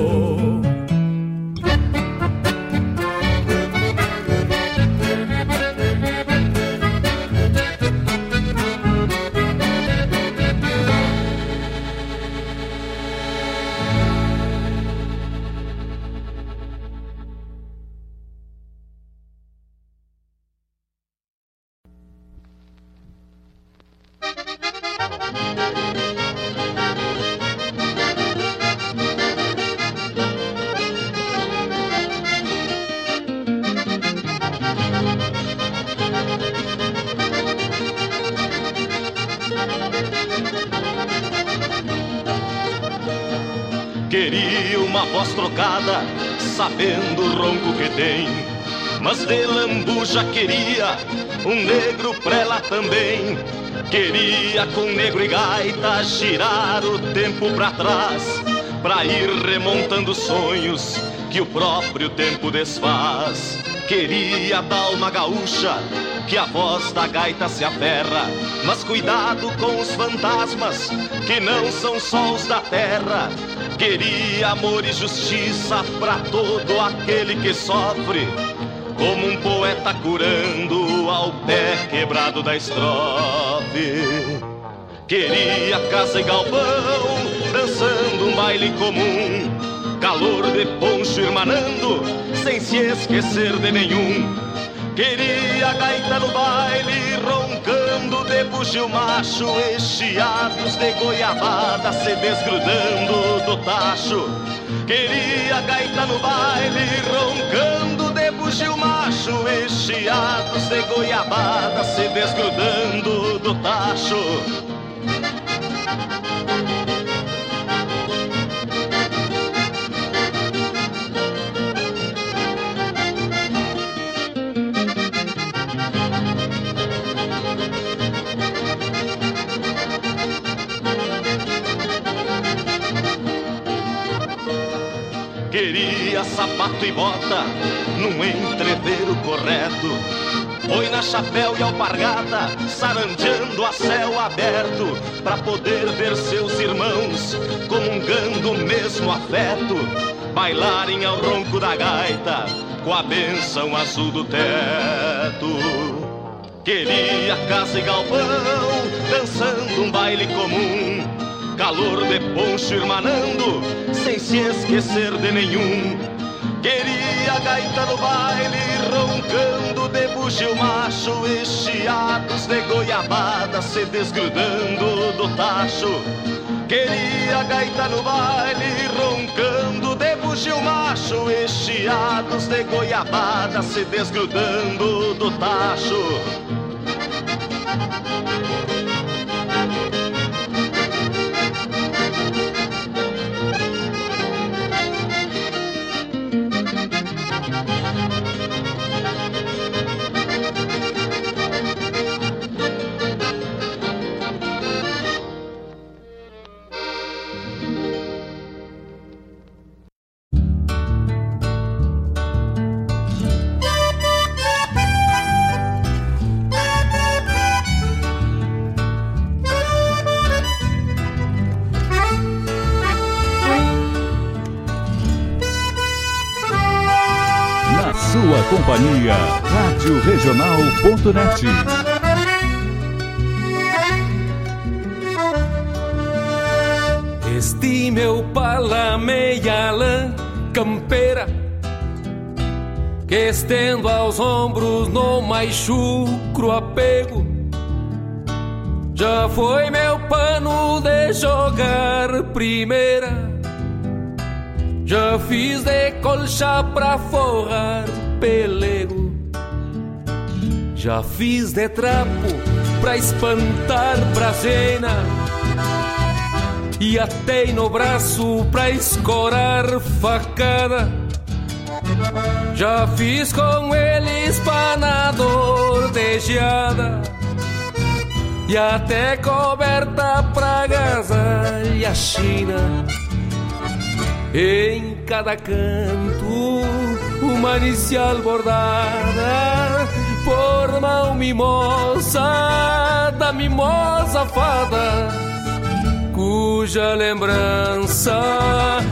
Lambuja queria um negro prela também. Queria com negro e gaita girar o tempo pra trás, pra ir remontando sonhos que o próprio tempo desfaz. Queria dar uma gaúcha que a voz da gaita se aferra, mas cuidado com os fantasmas que não são só os da terra Queria amor e justiça para todo aquele que sofre, como um poeta curando ao pé quebrado da estrofe. Queria casa e galpão, dançando um baile comum, calor de poncho irmanando, sem se esquecer de nenhum. Queria gaita no baile, roncando de bugio macho, estiados de goiabada se desgrudando do tacho. Queria gaita no baile, roncando de bugio macho, estiados de goiabada se desgrudando do tacho. Queria sapato e bota num entreveiro correto. Foi na chapéu e alpargata, sarandeando a céu aberto, pra poder ver seus irmãos comungando o mesmo afeto, bailarem ao ronco da gaita, com a benção azul do teto. Queria casa e galpão, dançando um baile comum calor de poncho irmanando, sem se esquecer de nenhum. Queria gaita no baile, roncando de bugio macho, estiados de goiabada se desgrudando do tacho. Queria gaita no baile, roncando de bugio macho, estiados de goiabada se desgrudando do tacho. Regional.net. Este meu palameia lã campeira que estendo aos ombros no mais chucro apego já foi meu pano de jogar primeira já fiz de colcha pra forrar pelego. Já fiz de trapo pra espantar brasena. e atei no braço pra escorar facada. Já fiz com ele espanador de geada e até coberta pra agasalha China. Em cada canto, uma inicial bordada por mão mimosa da mimosa fada, cuja lembrança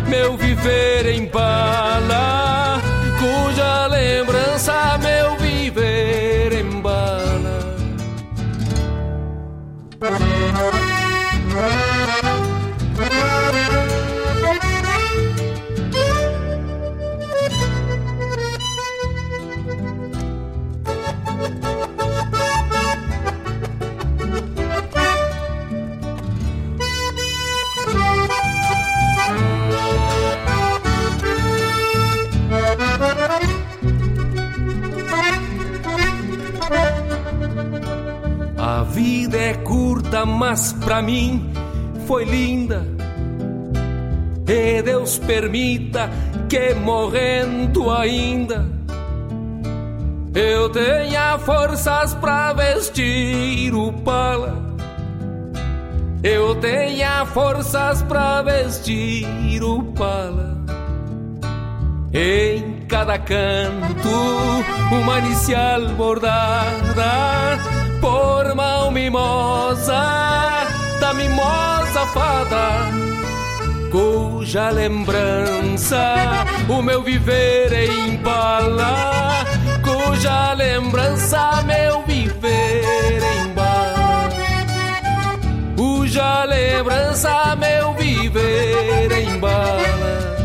meu viver embala, curta, mas pra mim foi linda. E Deus permita que morrendo ainda eu tenha forças pra vestir o pala. Eu tenha forças pra vestir o pala. Em cada canto, uma inicial bordada por mão mimosa da mimosa fada, cuja lembrança o meu viver embala, cuja lembrança meu viver embala, cuja lembrança meu viver embala.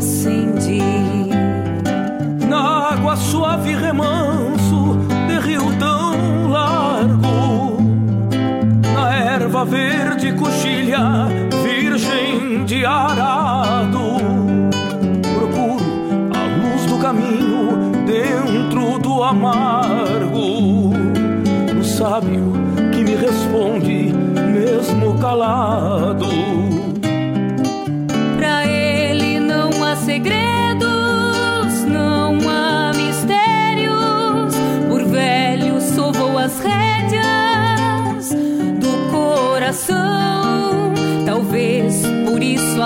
Tudo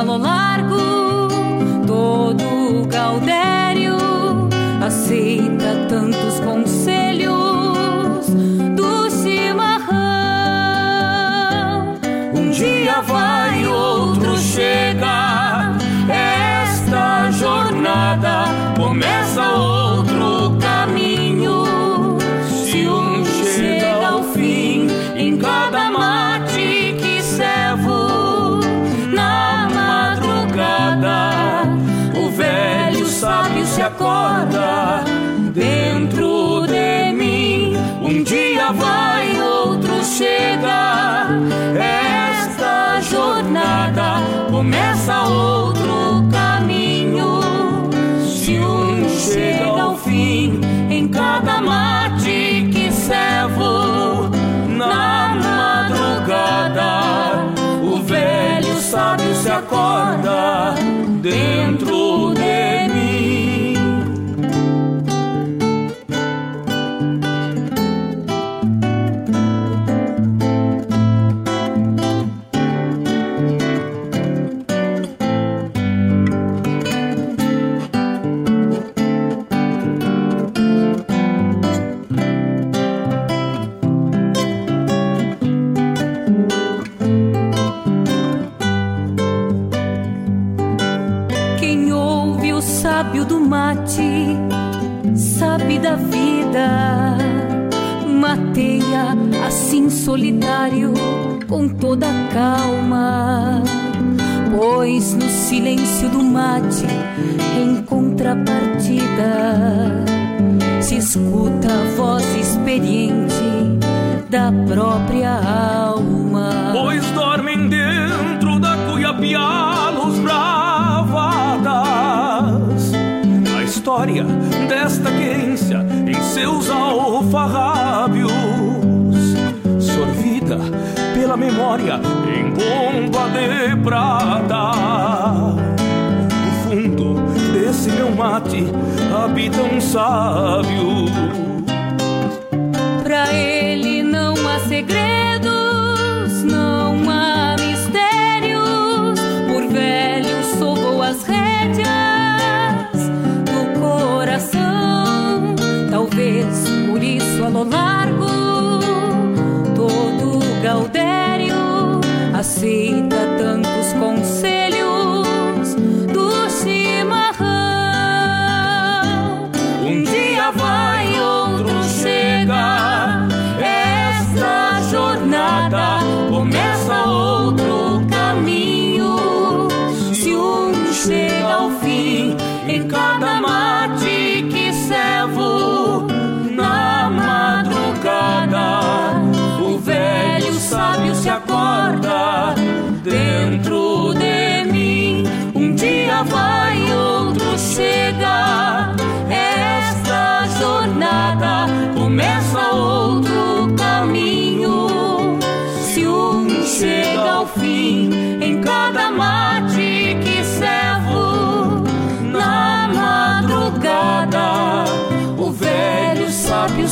por isso em sábio. Pra ele não há segredos,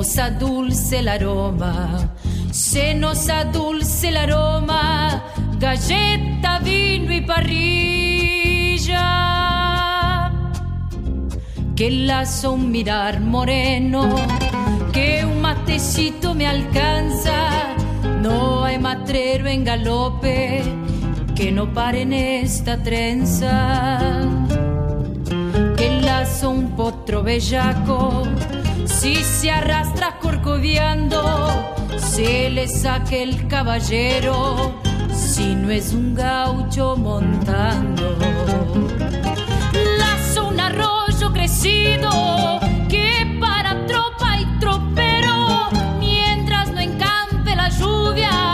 Nos adulce el aroma se nos adulce el aroma galleta vino y parrilla que lazo un mirar moreno que un matecito me alcanza no hay matrero en galope que no pare en esta trenza. Que lazo un potro bellaco, si se arrastra corcoviando, se le saque el caballero, si no es un gaucho montando. Lazo un arroyo crecido que para tropa y tropero, mientras no encampe la lluvia,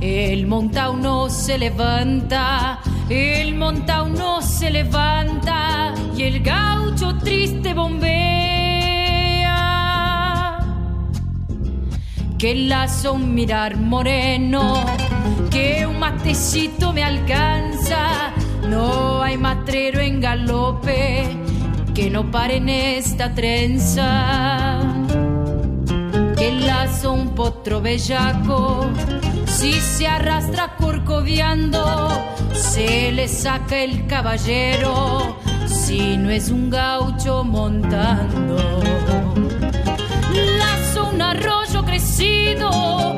El montao no se levanta, el montao se levanta y el gaucho triste bombea. Que lazo mirar moreno, que un matecito me alcanza. No hay matrero en galope que no pare en esta trenza. Que lazo un potro bellaco, si se arrastra corcoviando, se le saca el caballero, si no es un gaucho montando. Lazo un arroyo crecido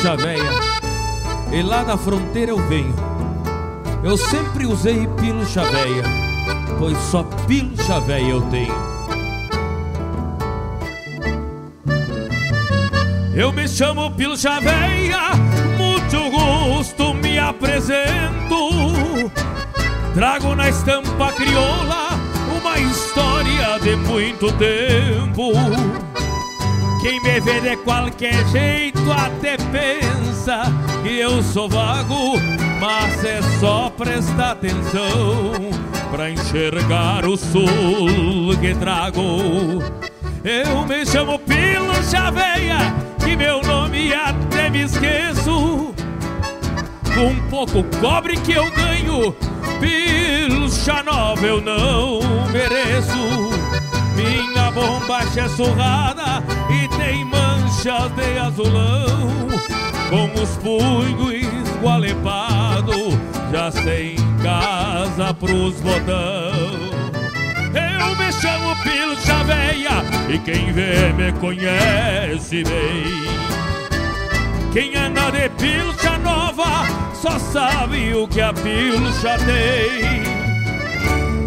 Pilo Chaveia e lá da fronteira eu venho. Eu sempre usei Pilo Chaveia, pois só Pilo Chaveia eu tenho. Eu me chamo Pilo Chaveia, muito gosto me apresento. Trago na estampa crioula uma história de muito tempo. Quem me vê de qualquer jeito até pensa que eu sou vago, mas é só prestar atenção pra enxergar o sul que trago. Eu me chamo Pilo Chaveia, que meu nome até me esqueço. Com pouco cobre que eu ganho, pilcha nova eu não mereço. Minha bombacha é surrada e tem manchas de azulão. Com os punhos esgualepados, já sem casa pros botão. Eu me chamo Pilo Chaveia e quem vê me conhece bem. Quem anda de pilcha nova só sabe o que a pilcha tem.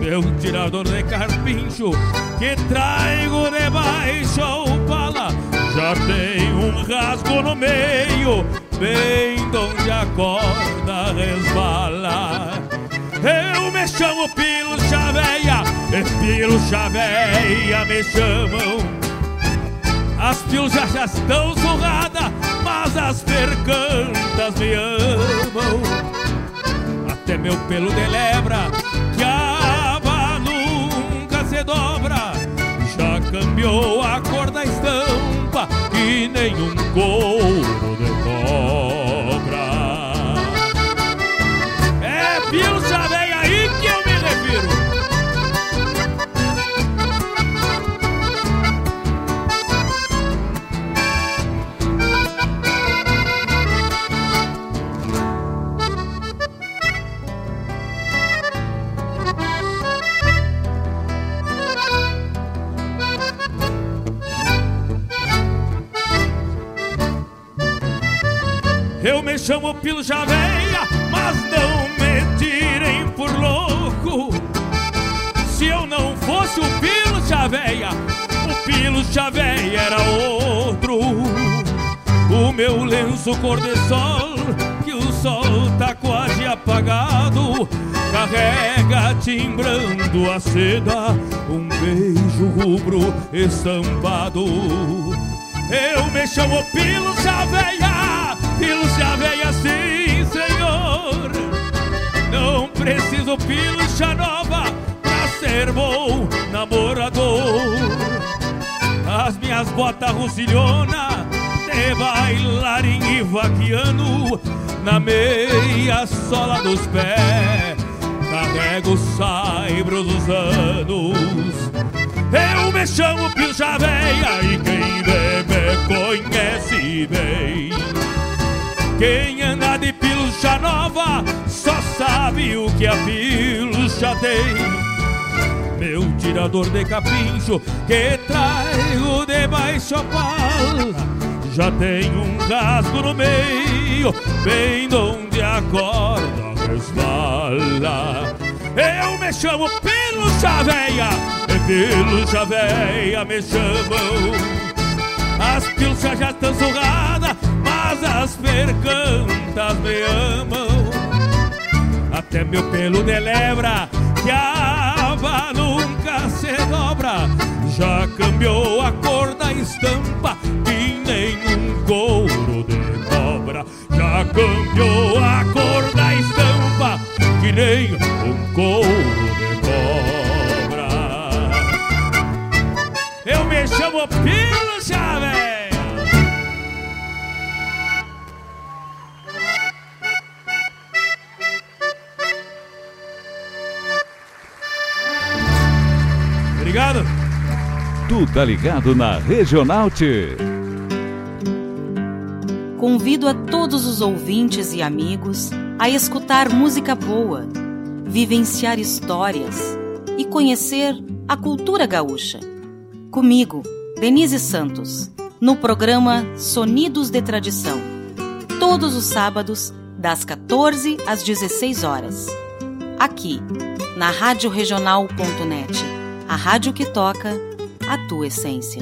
Meu tirador de carpincho que traigo debaixo ao pala já tem um rasgo no meio, bem onde a corda resbala. Eu me chamo Pilo Chaveia, e Pilo Chaveia me chamam. As pilchas já estão surradas, mas as percantas me amam. Até meu pelo de lebra, dobra, já cambiou a cor da estampa e nenhum couro de Chamo Pilo Chaveia, mas não me tirem por louco. Se eu não fosse o Pilo Chaveia, o Pilo Chaveia era outro. O meu lenço cor de sol, que o sol tá quase apagado, carrega timbrando a seda, um beijo rubro estampado. Eu me chamo Pilo Chaveia, Pilo Chaveia, sim, senhor. Não preciso pilcha nova pra ser bom namorador. As minhas botas russilhona de bailarim e vaquiano na meia sola dos pés. Carrego saibros dos anos. Eu me chamo Pilcha Véia e quem me conhece bem. Quem anda de pilcha nova só sabe o que a pilcha tem. Meu tirador de capincho que traigo debaixo a pala já tem um rasgo no meio, bem onde a corda resvala. Eu me chamo Pilcha Véia, e Pilcha Véia me chamam. As pilchas já estão surradas, mas as percantas me amam. Até meu pelo de lebra, que a aba nunca se dobra, já cambiou a cor da estampa que nem um couro de cobra. Já cambiou a cor da estampa que nem um couro de cobra. Eu me chamo Pilo Tu tá ligado na Regional T. Convido a todos os ouvintes e amigos a escutar música boa, vivenciar histórias e conhecer a cultura gaúcha. Comigo, Denise Santos, no programa Sonidos de Tradição, todos os sábados, das 14 às 16 horas. Aqui, na radioregional.net, a rádio que toca a tua essência.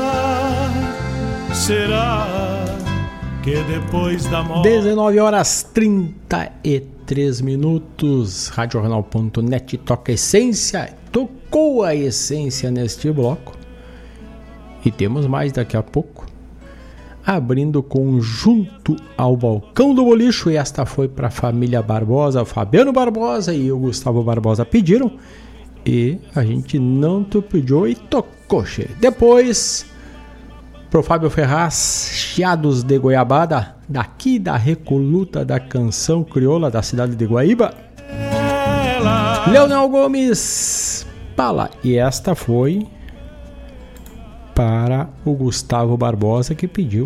Será que depois da morte. 19 horas 33 minutos. Radiojornal.net toca essência. Tocou a essência neste bloco. E temos mais daqui a pouco. Abrindo conjunto ao balcão do bolicho. E esta foi para a família Barbosa. Fabiano Barbosa e o Gustavo Barbosa pediram. E a gente não te pediu e tocou, che. Depois, pro Fábio Ferraz, Chiados de Goiabada, daqui da Recoluta da Canção Crioula da cidade de Guaíba. Leonel Gomes, Pala. E esta foi para o Gustavo Barbosa que pediu.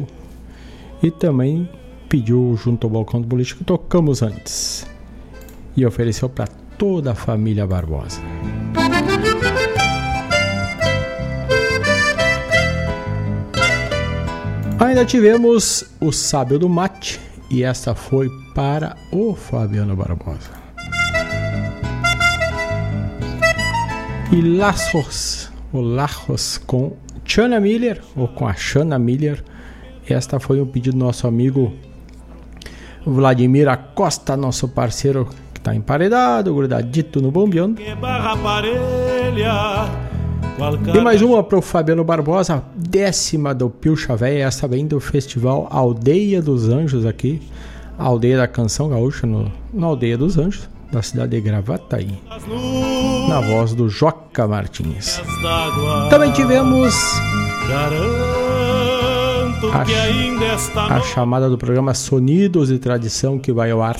E também pediu junto ao balcão do político que tocamos antes. E ofereceu para toda a família Barbosa. Ainda tivemos o Sábio do Mate e esta foi para o Fabiano Barbosa. E Laços, o Laços com Chana Miller, ou com a Chana Miller. Esta foi um pedido do nosso amigo Vladimir Acosta, nosso parceiro que está emparedado, grudadito no bombeando. Que barra parelha. E mais uma para o Fabiano Barbosa, décima do Pilcha Véia, essa vem do festival Aldeia dos Anjos aqui, Aldeia da Canção Gaúcha, no, na Aldeia dos Anjos, da cidade de Gravataí, na voz do Joca Martins. Também tivemos que ainda está a chamada do programa Sonidos e Tradição que vai ao ar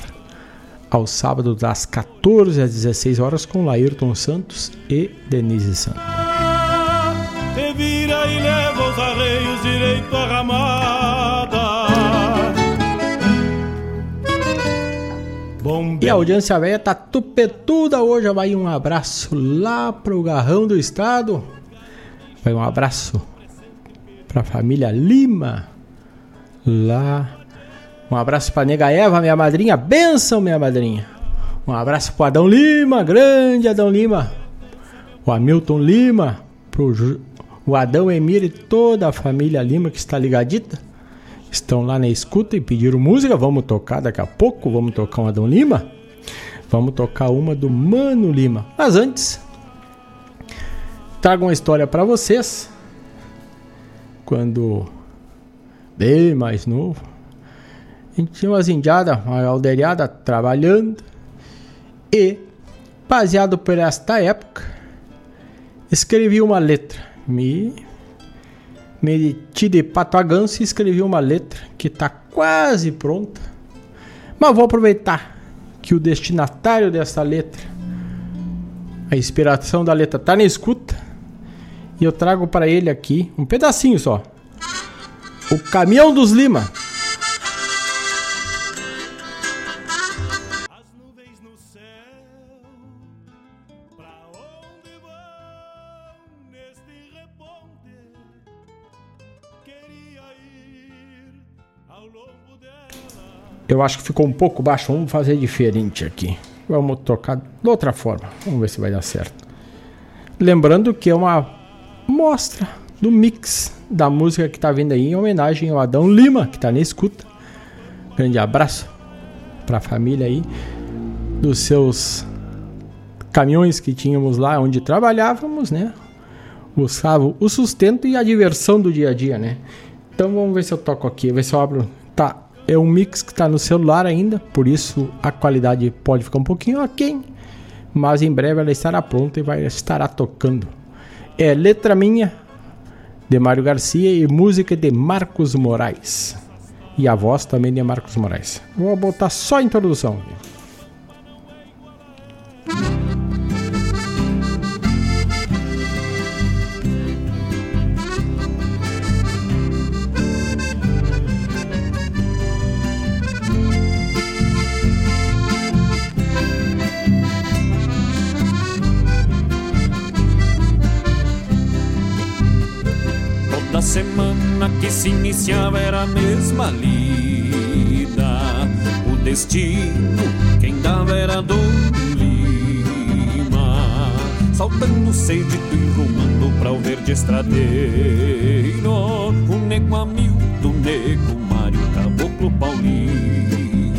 ao sábado das 14 às 16 horas com Laírton Santos e Denise Santos. Direito à ramada. Bom, E a audiência velha tá tupetuda hoje. Vai um abraço lá pro Garrão do Estado. Vai um abraço pra família Lima. Lá. Um abraço pra nega Eva, minha madrinha. Benção, minha madrinha. Um abraço pro Adão Lima, grande Adão Lima. O Hamilton Lima. Pro o Adão Emir e toda a família Lima que está ligadita. Estão lá na escuta e pediram música. Vamos tocar daqui a pouco. Vamos tocar um Adão Lima. Vamos tocar uma do Mano Lima. Mas antes, trago uma história para vocês. Quando bem mais novo, a gente tinha umas indiadas, uma aldeiriada trabalhando. E, baseado por esta época, escrevi uma letra. Me meti de pato a ganso e escrevi uma letra que está quase pronta. Mas vou aproveitar que o destinatário dessa letra, a inspiração da letra está na escuta, e eu trago para ele aqui um pedacinho só. O Caminhão dos Lima. Eu acho que ficou um pouco baixo. Vamos fazer diferente aqui. Vamos tocar de outra forma. Vamos ver se vai dar certo. Lembrando que é uma mostra do mix da música que está vindo aí em homenagem ao Adão Lima, que está na escuta. Grande abraço para a família aí dos seus caminhões que tínhamos lá onde trabalhávamos, né? Buscava o sustento e a diversão do dia a dia, né? Então vamos ver se eu toco aqui, ver se eu abro. Tá, é um mix que está no celular ainda, por isso a qualidade pode ficar um pouquinho aquém, mas em breve ela estará pronta e vai estará tocando. É letra minha de Mário Garcia e música de Marcos Moraes. E a voz também de Marcos Moraes. Vou botar só a introdução. aqui. Semana que se iniciava era a mesma lida. O destino quem dava era Dom Lima. Saltando cedito e rumando pra o verde estradeiro. O nego Hamilton, nego Mário, caboclo Paulinho.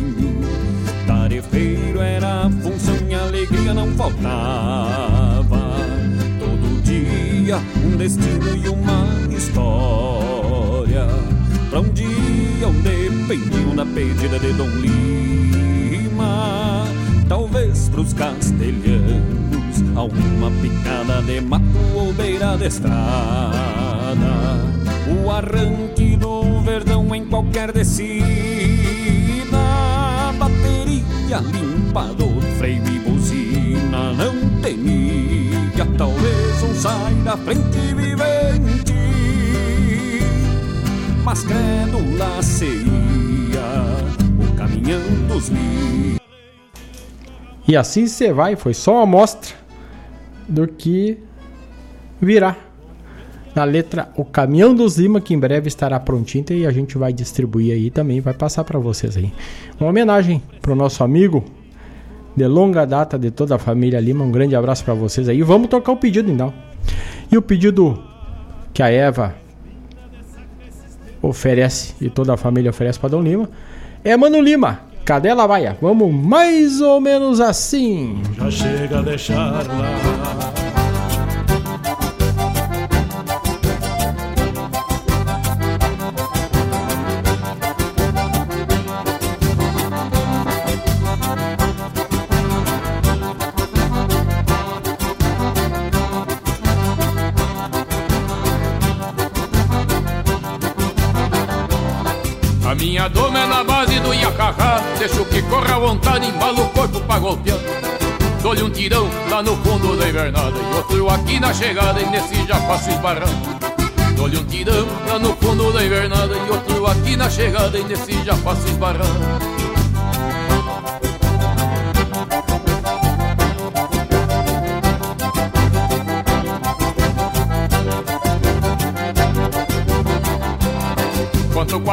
Tarefeiro era a função e a alegria não faltava. Dia um destino e uma história. Pra um dia onde pendiam na pedida de Dom Lima. Talvez pros castelhanos, alguma picada de mato ou beira de estrada. O arranque do verdão em qualquer descida. Bateria, limpador, freio e buzina não temia. Talvez um sai da frente vivente Mas credo lá se ia O caminhão dos mil E assim você vai, foi só uma amostra do que virá na letra O Caminhão dos Lima, que em breve estará prontinho e a gente vai distribuir aí também, vai passar para vocês aí. Uma homenagem pro nosso amigo de longa data de toda a família Lima, um grande abraço para vocês aí. Vamos tocar o pedido então. E o pedido que a Eva oferece e toda a família oferece para Dom Lima é Mano Lima. Cadê ela vai? Vamos mais ou menos assim. Já chega a deixar lá. Minha doma é na base do Iacacá Deixo que corra à vontade, embalo o corpo pra golpear. Dou-lhe um tirão lá no fundo da invernada E outro aqui na chegada e nesse já faço esbarrar Dou-lhe um tirão lá no fundo da invernada E outro aqui na chegada e nesse já faço esbarrar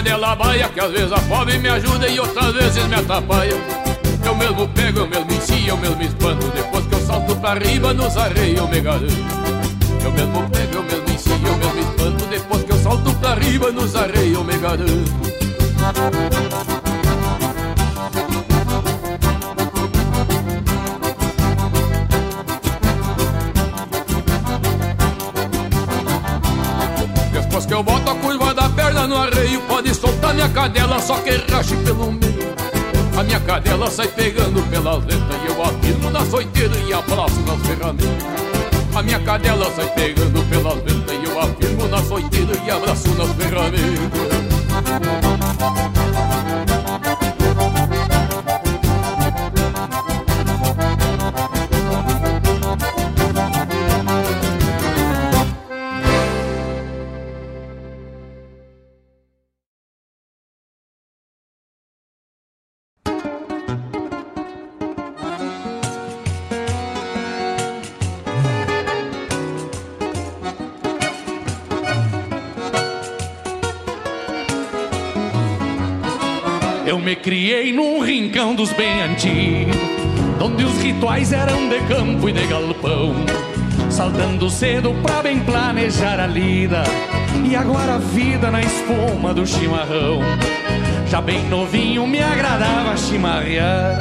cadela baia Que às vezes a pobre me ajuda e outras vezes me atrapalha. Eu mesmo pego, eu mesmo ensino, eu mesmo espanto. Depois que eu salto pra riba nos arreios eu me garanto Eu mesmo pego, eu mesmo ensino, eu mesmo espanto. Depois que eu salto pra riba nos arreios eu me garanto minha cadela, só que rache pelo meio. A minha cadela sai pegando pelas letras E eu afirmo na soiteira e abraço nas ferramentas A minha cadela sai pegando pelas letras E eu afirmo na soiteira e abraço nas ferramentas me criei num rincão dos bem antigos, onde os rituais eram de campo e de galpão. Saltando cedo pra bem planejar a lida, e agora a vida na espuma do chimarrão. Já bem novinho me agradava chimarrear,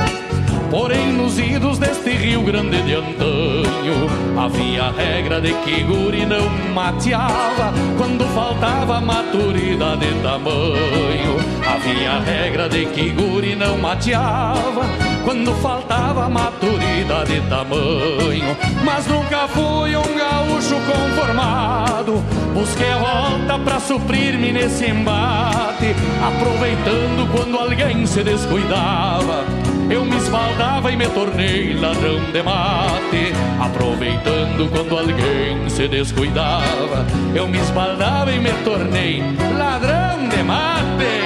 porém nos idos deste Rio Grande de antanho havia a regra de que guri não mateava quando faltava maturidade de tamanho. Havia a regra de que guri não mateava quando faltava maturidade de tamanho. Mas nunca fui um gaúcho conformado. Busquei a volta pra suprir-me nesse embate, aproveitando quando alguém se descuidava. Eu me esbaldava e me tornei ladrão de mate, aproveitando quando alguém se descuidava. Eu me esbaldava e me tornei ladrão de mate.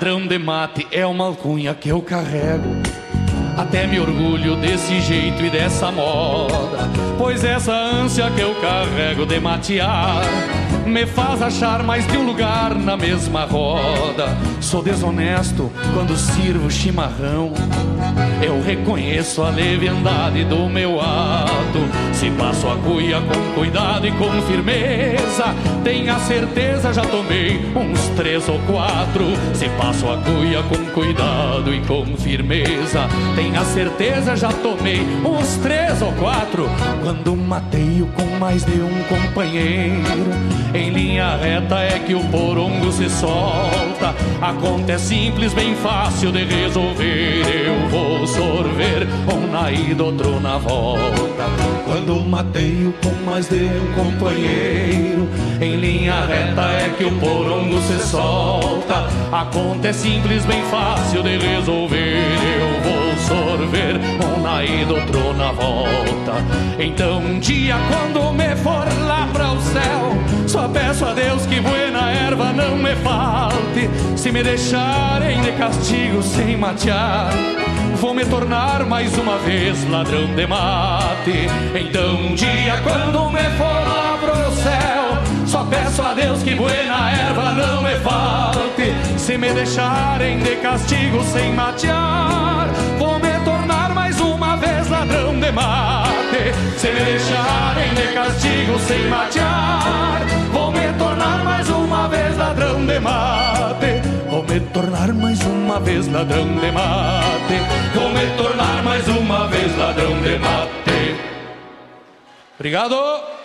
Ladrão de mate é uma alcunha que eu carrego. Até me orgulho desse jeito e dessa moda. Pois essa ânsia que eu carrego de matear me faz achar mais de um lugar na mesma roda. Sou desonesto quando sirvo chimarrão. Eu reconheço a leviandade do meu ato. Se passo a cuia com cuidado e com firmeza, tenha certeza já tomei uns três ou quatro. Se passo a cuia com cuidado e com firmeza, tenha certeza já tomei uns três ou quatro. Quando mateio com mais de um companheiro, em linha reta é que o porongo se solta. A conta é simples, bem fácil de resolver. Eu vou sorver um na ida, outro na volta. Quando mateio com mais de um companheiro, em linha reta é que o porongo se solta. A conta é simples, bem fácil de resolver. Eu sorver um na ida, outro na volta. Então um dia quando me for lá para o céu, só peço a Deus que buena erva não me falte. Se me deixarem de castigo sem matear, vou me tornar mais uma vez ladrão de mate. Então um dia quando me for lá pro céu, só peço a Deus que buena erva não me falte. Se me deixarem de castigo sem matear, mate. Se me deixarem de castigo sem matear, vou me tornar mais uma vez ladrão de mate. Vou me tornar mais uma vez ladrão de mate. Vou me tornar mais uma vez ladrão de mate. Obrigado.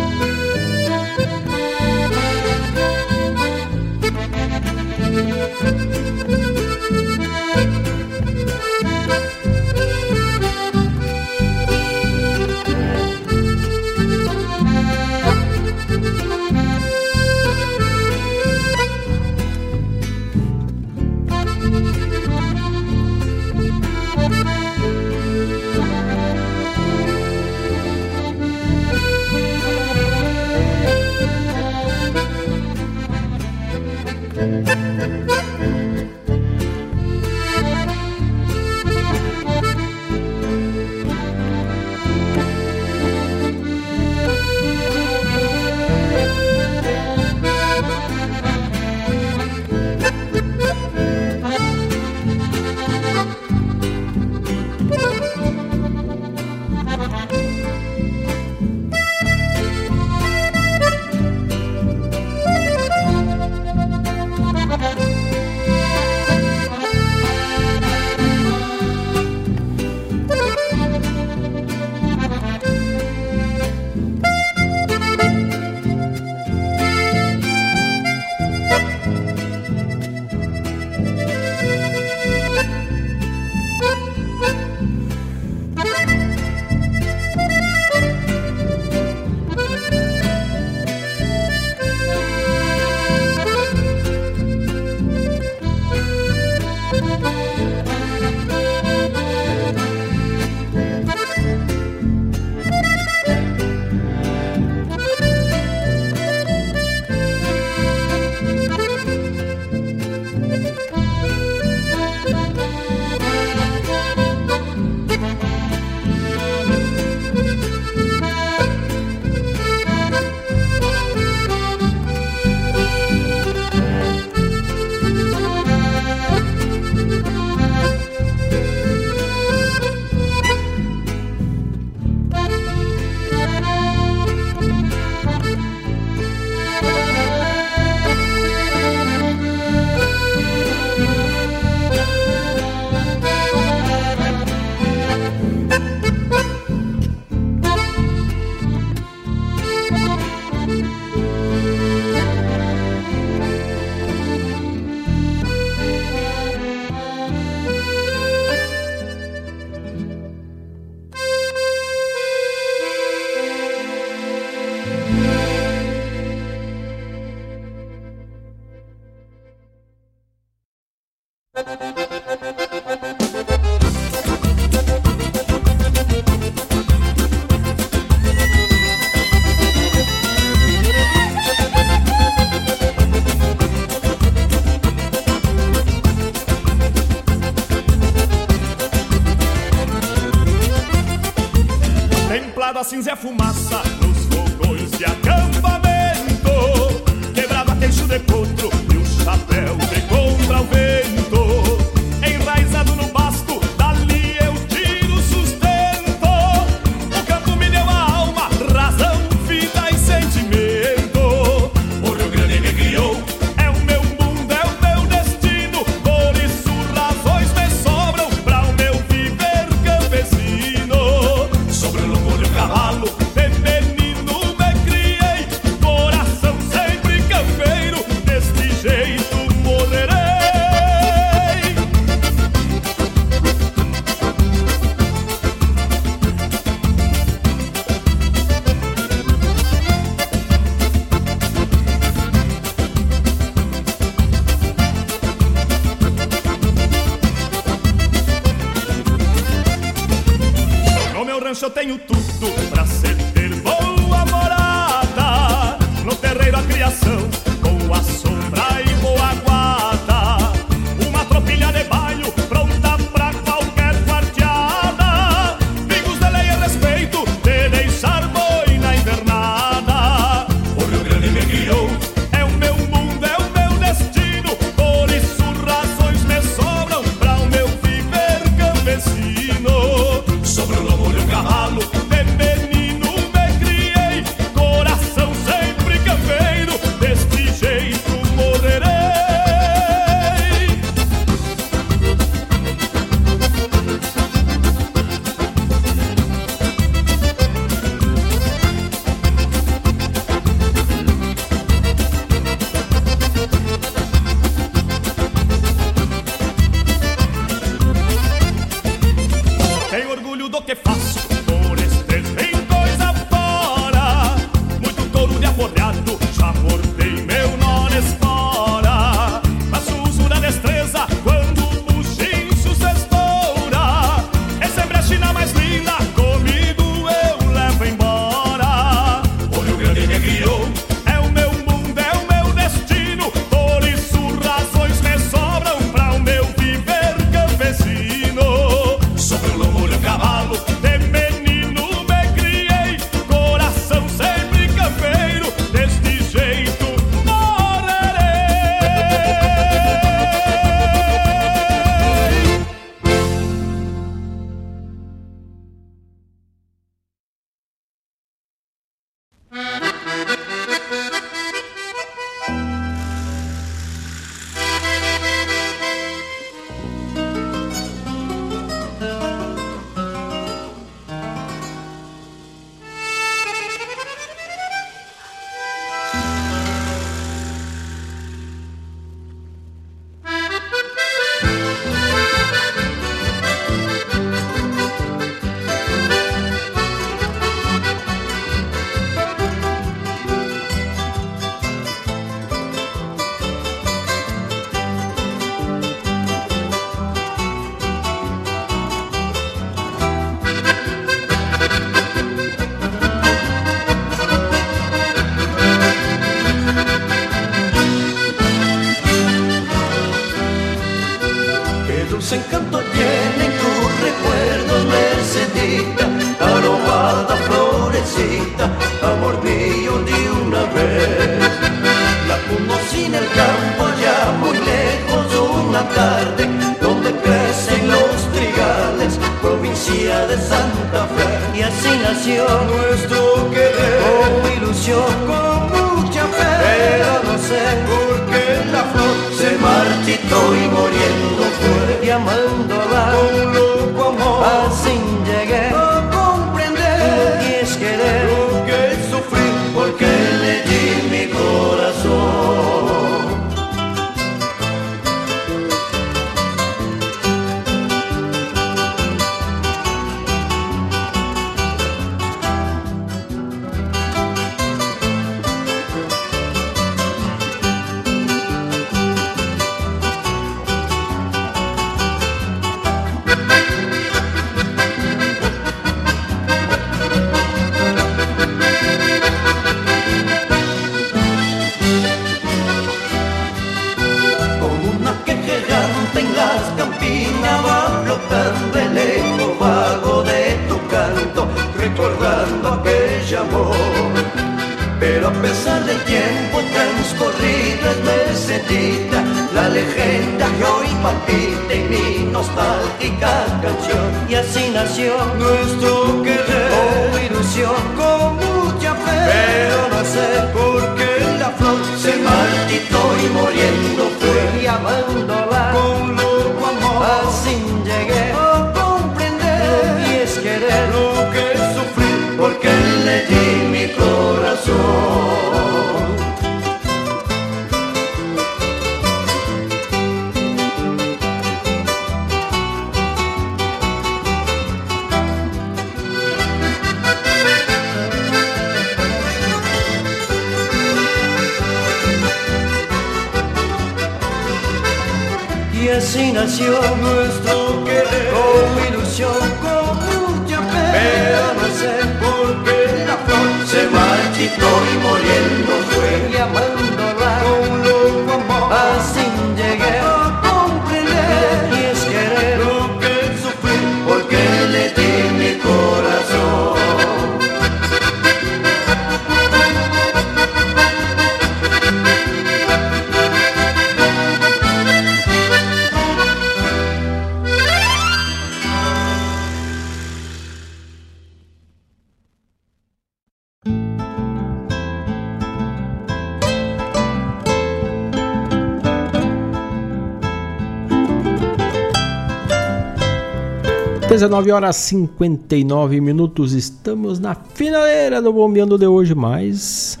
9 horas 59 minutos. Estamos na finaleira do Bombeando de hoje, mas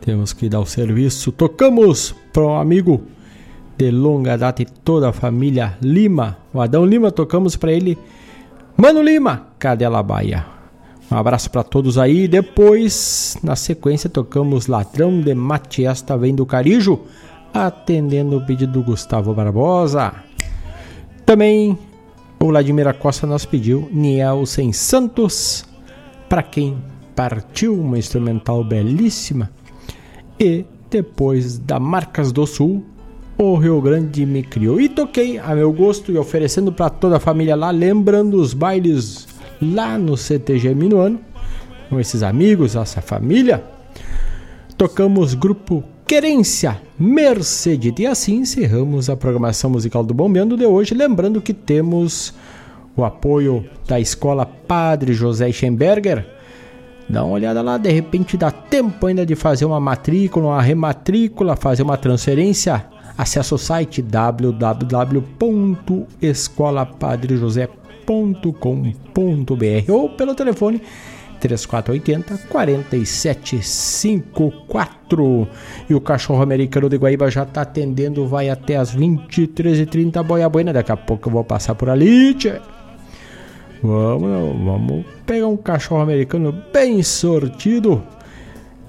temos que dar o serviço. Tocamos pro amigo de longa data e toda a família Lima. O Adão Lima, tocamos para ele. Mano Lima, Cadela Baia. Um abraço para todos aí. Depois, na sequência, tocamos Ladrão de Matias, tá vendo o Carijo, atendendo o pedido do Gustavo Barbosa. Também o Vladimir Costa nos pediu Nielsen Santos, para quem partiu, uma instrumental belíssima. E depois da Marcas do Sul, o Rio Grande me criou. E toquei a meu gosto e oferecendo para toda a família lá, lembrando os bailes lá no CTG Minuano, com esses amigos, essa família. Tocamos grupo Querência Mercedes. E assim encerramos a programação musical do Bombeando de hoje. Lembrando que temos o apoio da Escola Padre José Schemberger. Dá uma olhada lá, de repente dá tempo ainda de fazer uma matrícula, uma rematrícula, fazer uma transferência. Acesse o site www.escolapadrejosé.com.br ou pelo telefone 3480 4754. E o cachorro americano de Guaíba já está atendendo, vai até as 23h30 boia buena. Daqui a pouco eu vou passar por ali, tchê. Vamos, vamos pegar um cachorro americano bem sortido.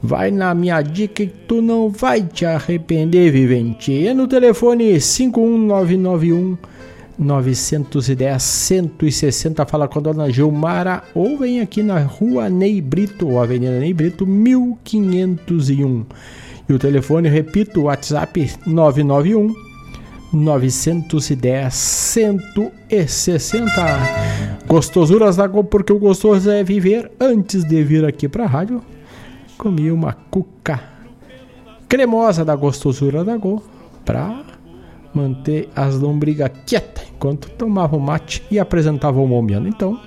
Vai na minha dica que tu não vai te arrepender, vivente. No telefone 51991 910 160. Fala com a dona Gilmara ou vem aqui na rua Ney Brito, ou Avenida Ney Brito, 1501. E o telefone, repito, WhatsApp 991 910 160. Gostosuras da Go, porque o gostoso é viver. Antes de vir aqui para a rádio, comi uma cuca cremosa da gostosura da Go para manter as lombrigas quietas enquanto tomava o mate e apresentava o momiano. Então,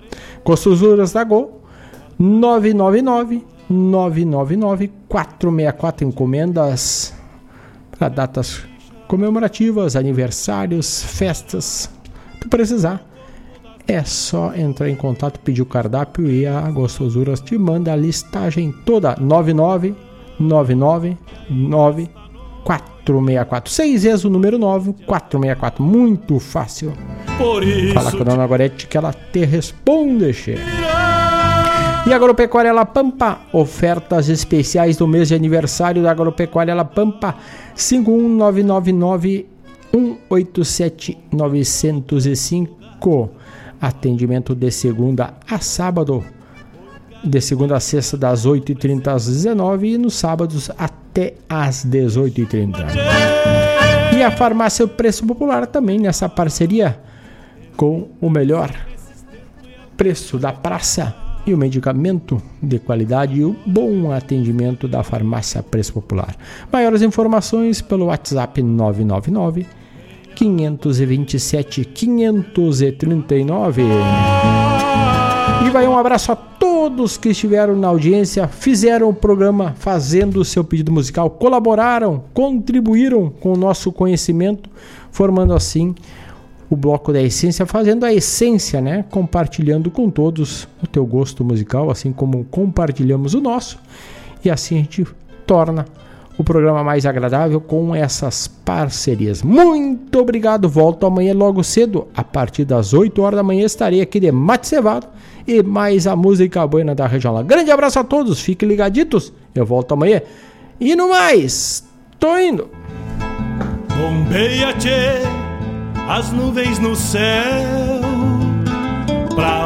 costuras da Gol 999 999 464 encomendas para datas comemorativas, aniversários, festas, tu precisar. É só entrar em contato, pedir o cardápio e a Gostosuras te manda a listagem toda. 9999-9. 4646, ex o número 9, 464. Muito fácil. Por isso Fala com a dona Gorete é que ela te responde, che. E Agropecuária La Pampa, ofertas especiais do mês de aniversário da Agropecuária La Pampa, 51999 187 905. Atendimento de segunda a sábado de segunda a sexta, das 8h30 às 19 e nos sábados até às 18h30. E a farmácia Preço Popular também nessa parceria com o melhor preço da praça e o medicamento de qualidade e o bom atendimento da Farmácia Preço Popular. Maiores informações pelo WhatsApp 999 527 539. E vai um abraço a todos que estiveram na audiência, fizeram o programa fazendo o seu pedido musical, colaboraram, contribuíram com o nosso conhecimento, formando assim o bloco da essência, fazendo a essência, né? Compartilhando com todos o teu gosto musical, assim como compartilhamos o nosso, e assim a gente torna o programa mais agradável com essas parcerias. Muito obrigado, volto amanhã logo cedo, a partir das 8 horas da manhã estarei aqui de mate cevado e mais a música boa da região lá. Grande abraço a todos, fiquem ligaditos, eu volto amanhã. E no mais, tô indo. Bombeia, as nuvens no céu, pra